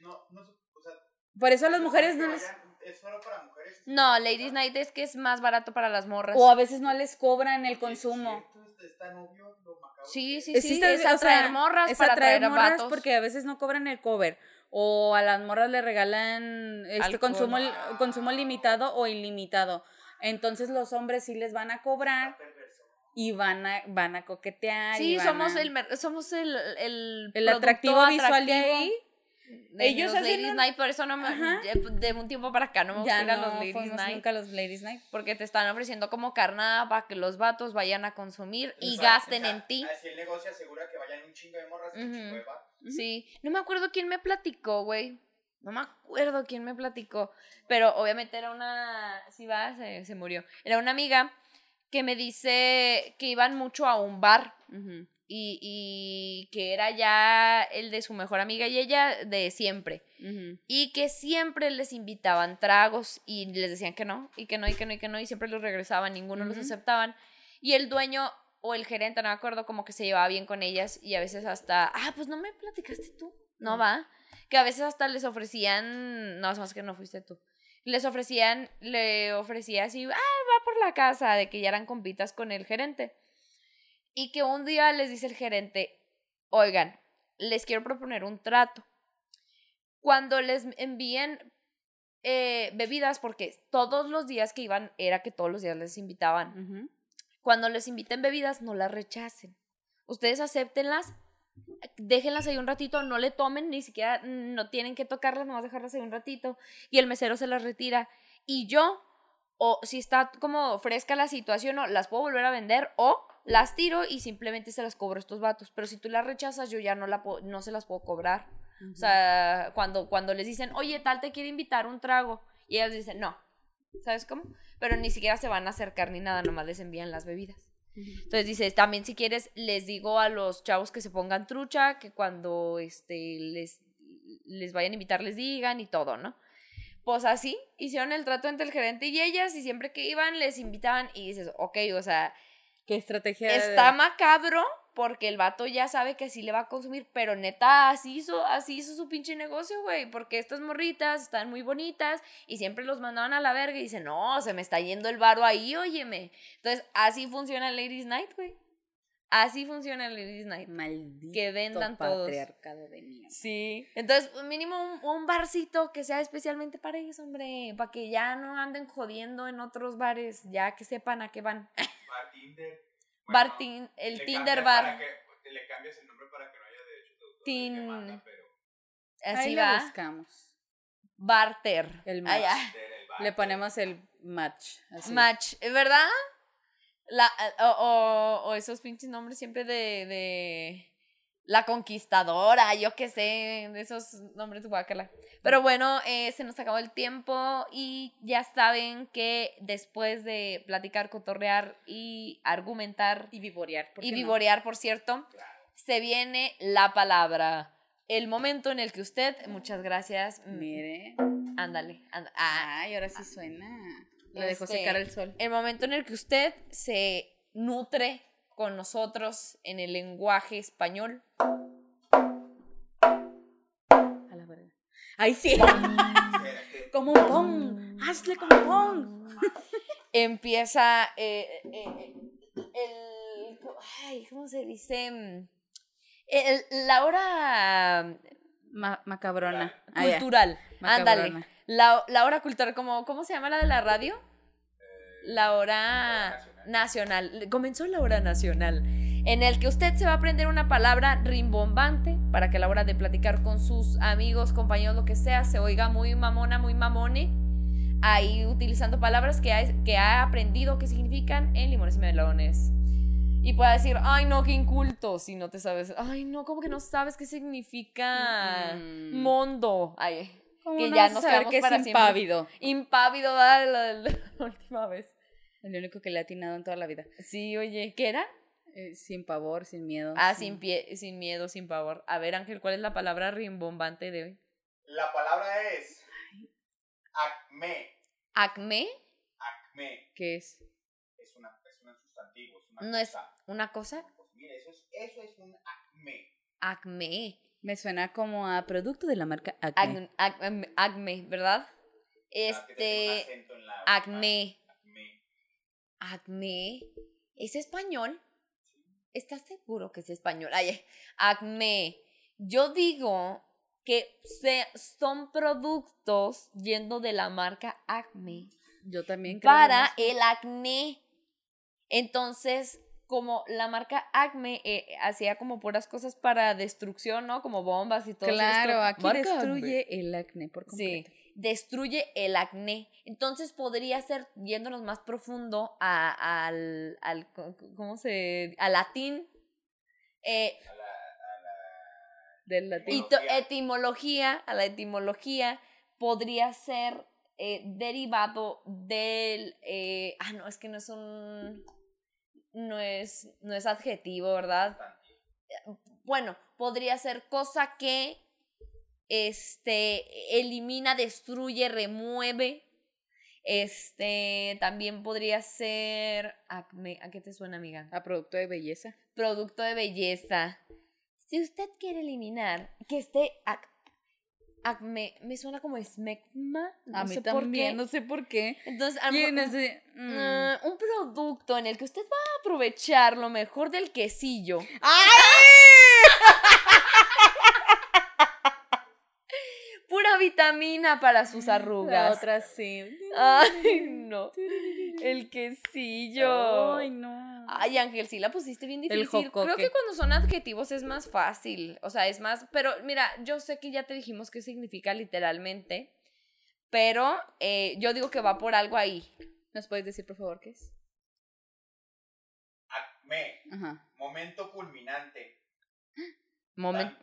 No, no, o sea, Por eso las mujeres no les vayan, Es solo para mujeres. No, Ladies Night es que es más barato para las morras. o a veces no les cobran el consumo. Sí, sí, es. sí, es atraer morras es para atraer morras vatos. porque a veces no cobran el cover o a las morras le regalan este Alcohol. consumo consumo limitado o ilimitado. Entonces los hombres sí les van a cobrar y van a van a coquetear y Sí, van somos a- el, somos el, el, el producto atractivo visual de atractivo ahí. De Ellos los hacen Ladies un- Night, por eso no me, Ajá. de, de un tiempo para acá no me Ya ir a no los Ladies Night. nunca a los Ladies Night. Porque te están ofreciendo como carnada para que los vatos vayan a consumir y O sea, gasten o sea, en ti. Así el negocio asegura que vayan un chingo de morras y un Ujú. chingo de vatos. Sí, no me acuerdo quién me platicó, güey. No me acuerdo quién me platicó. Pero obviamente era una. Sí, va, se, se murió. Era una amiga que me dice que iban mucho a un bar Ujú. Y, y que era ya el de su mejor amiga y ella de siempre. Y que siempre les invitaban tragos y les decían que no, y que no, y que no, y que no, y siempre los regresaban, ninguno los aceptaban. Y el dueño o el gerente, no me acuerdo, como que se llevaba bien con ellas y a veces hasta, ah, pues no me platicaste tú, no va. Que a veces hasta les ofrecían, no, es más que no fuiste tú. Les ofrecían, le ofrecía así, ah, va por la casa, de que ya eran compitas con el gerente. Y que un día les dice el gerente, oigan, les quiero proponer un trato. Cuando les envíen eh, bebidas, porque todos los días que iban era que todos los días les invitaban. Cuando les inviten bebidas, no las rechacen. Ustedes acéptenlas, déjenlas ahí un ratito, no le tomen, ni siquiera no tienen que tocarlas, nomás dejarlas ahí un ratito. Y el mesero se las retira. Y yo, o si está como fresca la situación, o las puedo volver a vender, o las tiro y simplemente se las cobro a estos vatos. Pero si tú las rechazas, yo ya no, la no se las puedo cobrar. O sea, cuando, cuando les dicen, oye, tal te quiere invitar un trago, y ellas dicen, no. ¿Sabes cómo? Pero ni siquiera se van a acercar ni nada, nomás les envían las bebidas. Entonces dices, también si quieres, les digo a los chavos que se pongan trucha, que cuando este, les, les vayan a invitar les digan y todo, ¿no? Pues así, hicieron el trato entre el gerente y ellas y siempre que iban les invitaban y dices, ok, o sea, ¿Qué estrategia? de- está macabro porque el vato ya sabe que así le va a consumir, pero neta, así hizo, así hizo su pinche negocio, güey, porque estas morritas están muy bonitas y siempre los mandaban a la verga y dicen, no, se me está yendo el varo ahí, óyeme. Entonces, así funciona Ladies Night, güey. Así funciona el Ladies Night. Maldito Que vendan todos. de mierda. Sí. Entonces, mínimo un, un barcito que sea especialmente para ellos, hombre, para que ya no anden jodiendo en otros bares, ya que sepan a qué van. Tinder. Bar Bueno, Tin- el le Tinder bar. para que- le cambias el nombre para que no haya derecho de autor Tin- demanda, pero Así Ahí lo va. buscamos. Barter. El Ah, ya. match. Bar, Le ponemos el match. Así. Match, ¿verdad? La, o, o- o esos pinches nombres siempre de, de la conquistadora, yo qué sé, de esos nombres de guácala. Pero bueno, eh, se nos acabó el tiempo y ya saben que después de platicar, cotorrear y argumentar Y vivorear. ¿por y no? vivorear, por cierto, se viene la palabra. El momento en el que usted, muchas gracias, Mire. ándale, ah, Ay, ahora sí suena. Le dejó Este, secar el sol. el momento en el que usted se nutre con nosotros en el lenguaje español. A la verga. Ay, sí. Como un pong. Hazle como un pong. Empieza eh, eh, el... Ay, ¿cómo se dice? El, la hora Ma- macabrona. Ah, cultural. Ándale. Macabrona. La, la hora cultural, como, ¿cómo se llama la de la radio? La hora nacional. Comenzó la hora nacional. En el que usted se va a aprender una palabra rimbombante para que a la hora de platicar con sus amigos, compañeros, lo que sea, se oiga muy mamona, muy mamone. ahí utilizando palabras que ha, que ha aprendido que significan en limones y melones. Y pueda decir, ay no, qué inculto, si no te sabes, ay no, como que no sabes qué significa Mm. mondo. Ay, ¿Cómo que no ya nos quedamos que para impávido? impávido, ¿verdad? La, la- la última vez. El único que le ha atinado en toda la vida. Sí, oye, ¿qué era? Eh, sin pavor, sin miedo. Ah, sin, pie, sin miedo, sin pavor. A ver, Ángel, ¿cuál es la palabra rimbombante de hoy? La palabra es acme. ¿Acme? Acme. ¿Qué es? Es, una, es un sustantivo, es una ¿No es cosa. una cosa? Pues mira, eso es, eso es un acme. Acme. Me suena como a producto de la marca Acme. Ac- ac- acme, ¿verdad? Ah, que tiene un Este. acento en la- Acme. Acme. Acme. ¿Es español? ¿Estás seguro que es español? Ay, acme. Yo digo que se, son productos yendo de la marca Acme Yo también creo. para el acné. Entonces, como la marca Acme eh, hacía como puras cosas para destrucción, ¿no? Como bombas y todo Claro, esto. aquí Marca destruye el acné por Sí, completo. Destruye el acné. Entonces podría ser, yéndonos más profundo a- al, al, ¿cómo se? Al latín. eh, A la, a la- Del latín. Etimología. etimología, a la etimología, podría ser eh, derivado del... eh, ah, no, es que no es un... No es, no es adjetivo, ¿verdad? bueno, podría ser cosa que este elimina, destruye, remueve. Este también podría ser acme, ¿a qué te suena, amiga? A producto de belleza. Producto de belleza. Si usted quiere eliminar que esté ac- acme, me suena como esmegma, no a mí sé por también, qué. no sé por qué. Entonces, a Y en ese- mm. Ah, un producto en el que usted va a aprovechar lo mejor del quesillo. Pura vitamina para sus La arrugas. otra sí. Ay, no. El quesillo. Ay, no. Ay, Ángel, sí la pusiste bien difícil. Creo jocoque. que cuando son adjetivos es más fácil. O sea, es más. Pero mira, yo sé que ya te dijimos qué significa literalmente. Pero eh, yo digo que va por algo ahí. ¿Nos puedes decir, por favor, qué es? Acme. Ajá. Momento culminante. Momento.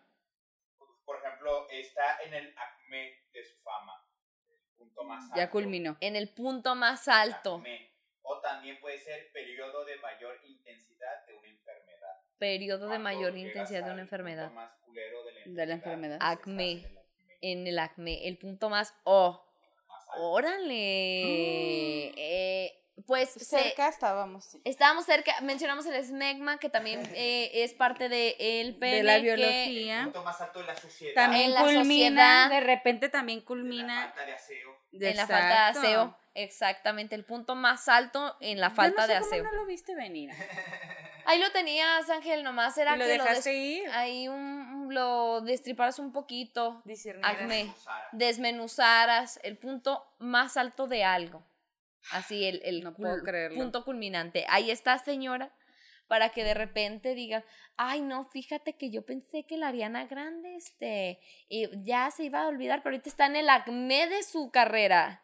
Por ejemplo, está en el acme de su fama. El punto más alto. Ya culminó. En el punto más alto. Acme. O también puede ser periodo de mayor intensidad de una enfermedad. Periodo de Cuando mayor llegas intensidad de una punto enfermedad. más culero de la De la enfermedad. Acme. en el acme En el acme. El punto más. Oh. más alto. Órale. Eh, pues se- estábamos. sí. estábamos cerca. Mencionamos el esmegma, que también eh, es parte del el pene. De la que- El biología. punto más alto de la sociedad. También En la culmina, sociedad. de repente también de la culmina. falta de aseo. en la falta de Exacto. aseo. Exactamente. El punto más alto en la Yo falta no sé de cómo aseo. no lo viste venir. Ahí lo tenías, Ángel. Nomás era lo que lo dejaste ir. ahí un, lo destriparas un poquito. Acme. Desmenuzaras el punto más alto de algo. Así, el, el No puedo cul- punto culminante. Ahí está, señora, para que de repente digan, ay, no, fíjate que yo pensé que la Ariana Grande, este, y ya se iba a olvidar, pero ahorita está en el acme de su carrera.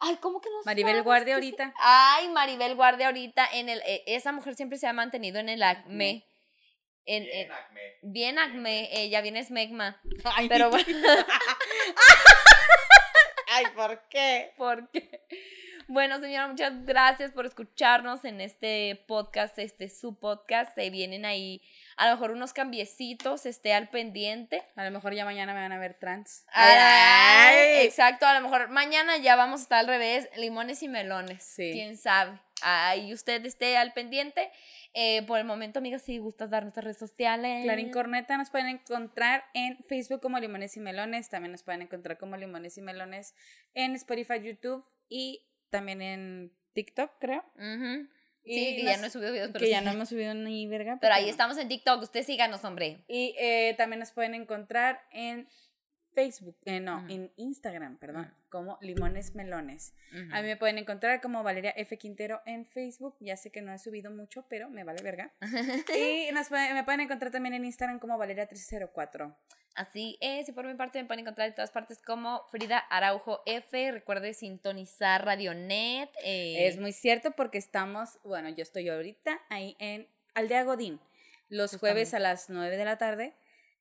Ay, ¿cómo que no Maribel Guardia ahorita. Ay, Maribel Guardia ahorita en el, eh, esa mujer siempre se ha mantenido en el acme. En, Bien, en- acme. bien acme, ella bien esmegma. Ay, Pero bueno. Ay, ¿por qué? Porque, bueno, señora, muchas gracias por escucharnos en este podcast, este su podcast. Se vienen ahí a lo mejor unos cambiecitos, esté al pendiente. A lo mejor ya mañana me van a ver trans. Ay, exacto, a lo mejor mañana ya vamos a estar al revés, limones y melones. Sí. Quién sabe. Ahí usted esté al pendiente. Eh, por el momento, amigas, si gustas dar nuestras redes sociales. Clarín Corneta nos pueden encontrar en Facebook como Limones y Melones. También nos pueden encontrar como Limones y Melones en Spotify, YouTube y también en TikTok, creo. Sí, que ya no he subido videos, pero que ya no hemos subido ni verga. Pero ahí estamos en TikTok. Usted síganos, hombre. Y eh, también nos pueden encontrar en Facebook, eh, no, en Instagram, perdón, como Limones Melones. A mí me pueden encontrar como Valeria F. Quintero en Facebook. Ya sé que no he subido mucho, pero me vale verga. y nos me pueden encontrar también en Instagram como Valeria304. Así es, y por mi parte me pueden encontrar en todas partes como Frida Araujo F. Recuerde sintonizar Radionet. eh, Es muy cierto porque estamos, bueno, yo estoy ahorita ahí en Aldea Godín, los jueves a las 9 de la tarde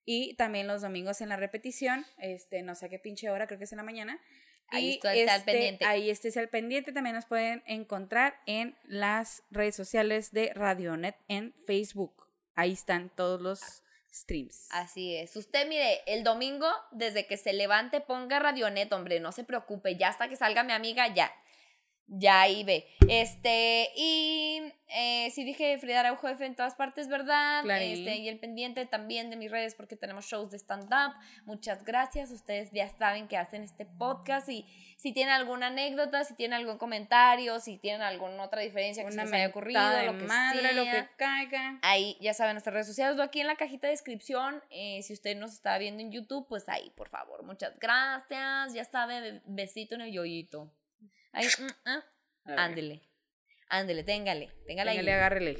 y también los domingos en la repetición, este, no sé a qué pinche hora, creo que es en la mañana. Ahí estoy al este, pendiente. Ahí estés al pendiente. También nos pueden encontrar en las redes sociales de Radionet en Facebook. Ahí están todos los streams. Así es. Usted, mire, el domingo, desde que se levante, ponga Radionet, hombre, no se preocupe, ya hasta que salga mi amiga, ya. Ya ahí ve. Este, y eh, sí dije Frida Araujo F en todas partes, ¿verdad? Clarín. Este, y el pendiente también de mis redes porque tenemos shows de stand-up. Muchas gracias. Ustedes ya saben que hacen este podcast y si tienen alguna anécdota, si tienen algún comentario, si tienen alguna otra diferencia que se Una les haya ocurrido, lo que madre, sea. lo que caiga. Ahí ya saben nuestras redes sociales, aquí en la cajita de descripción. eh, si usted nos está viendo en YouTube, pues ahí, por favor. Muchas gracias. Ya sabe, be- besito en el yoyito. Ahí, mm, ah, ándele. Ándele, téngale. Téngale ahí. téngale, agárrele.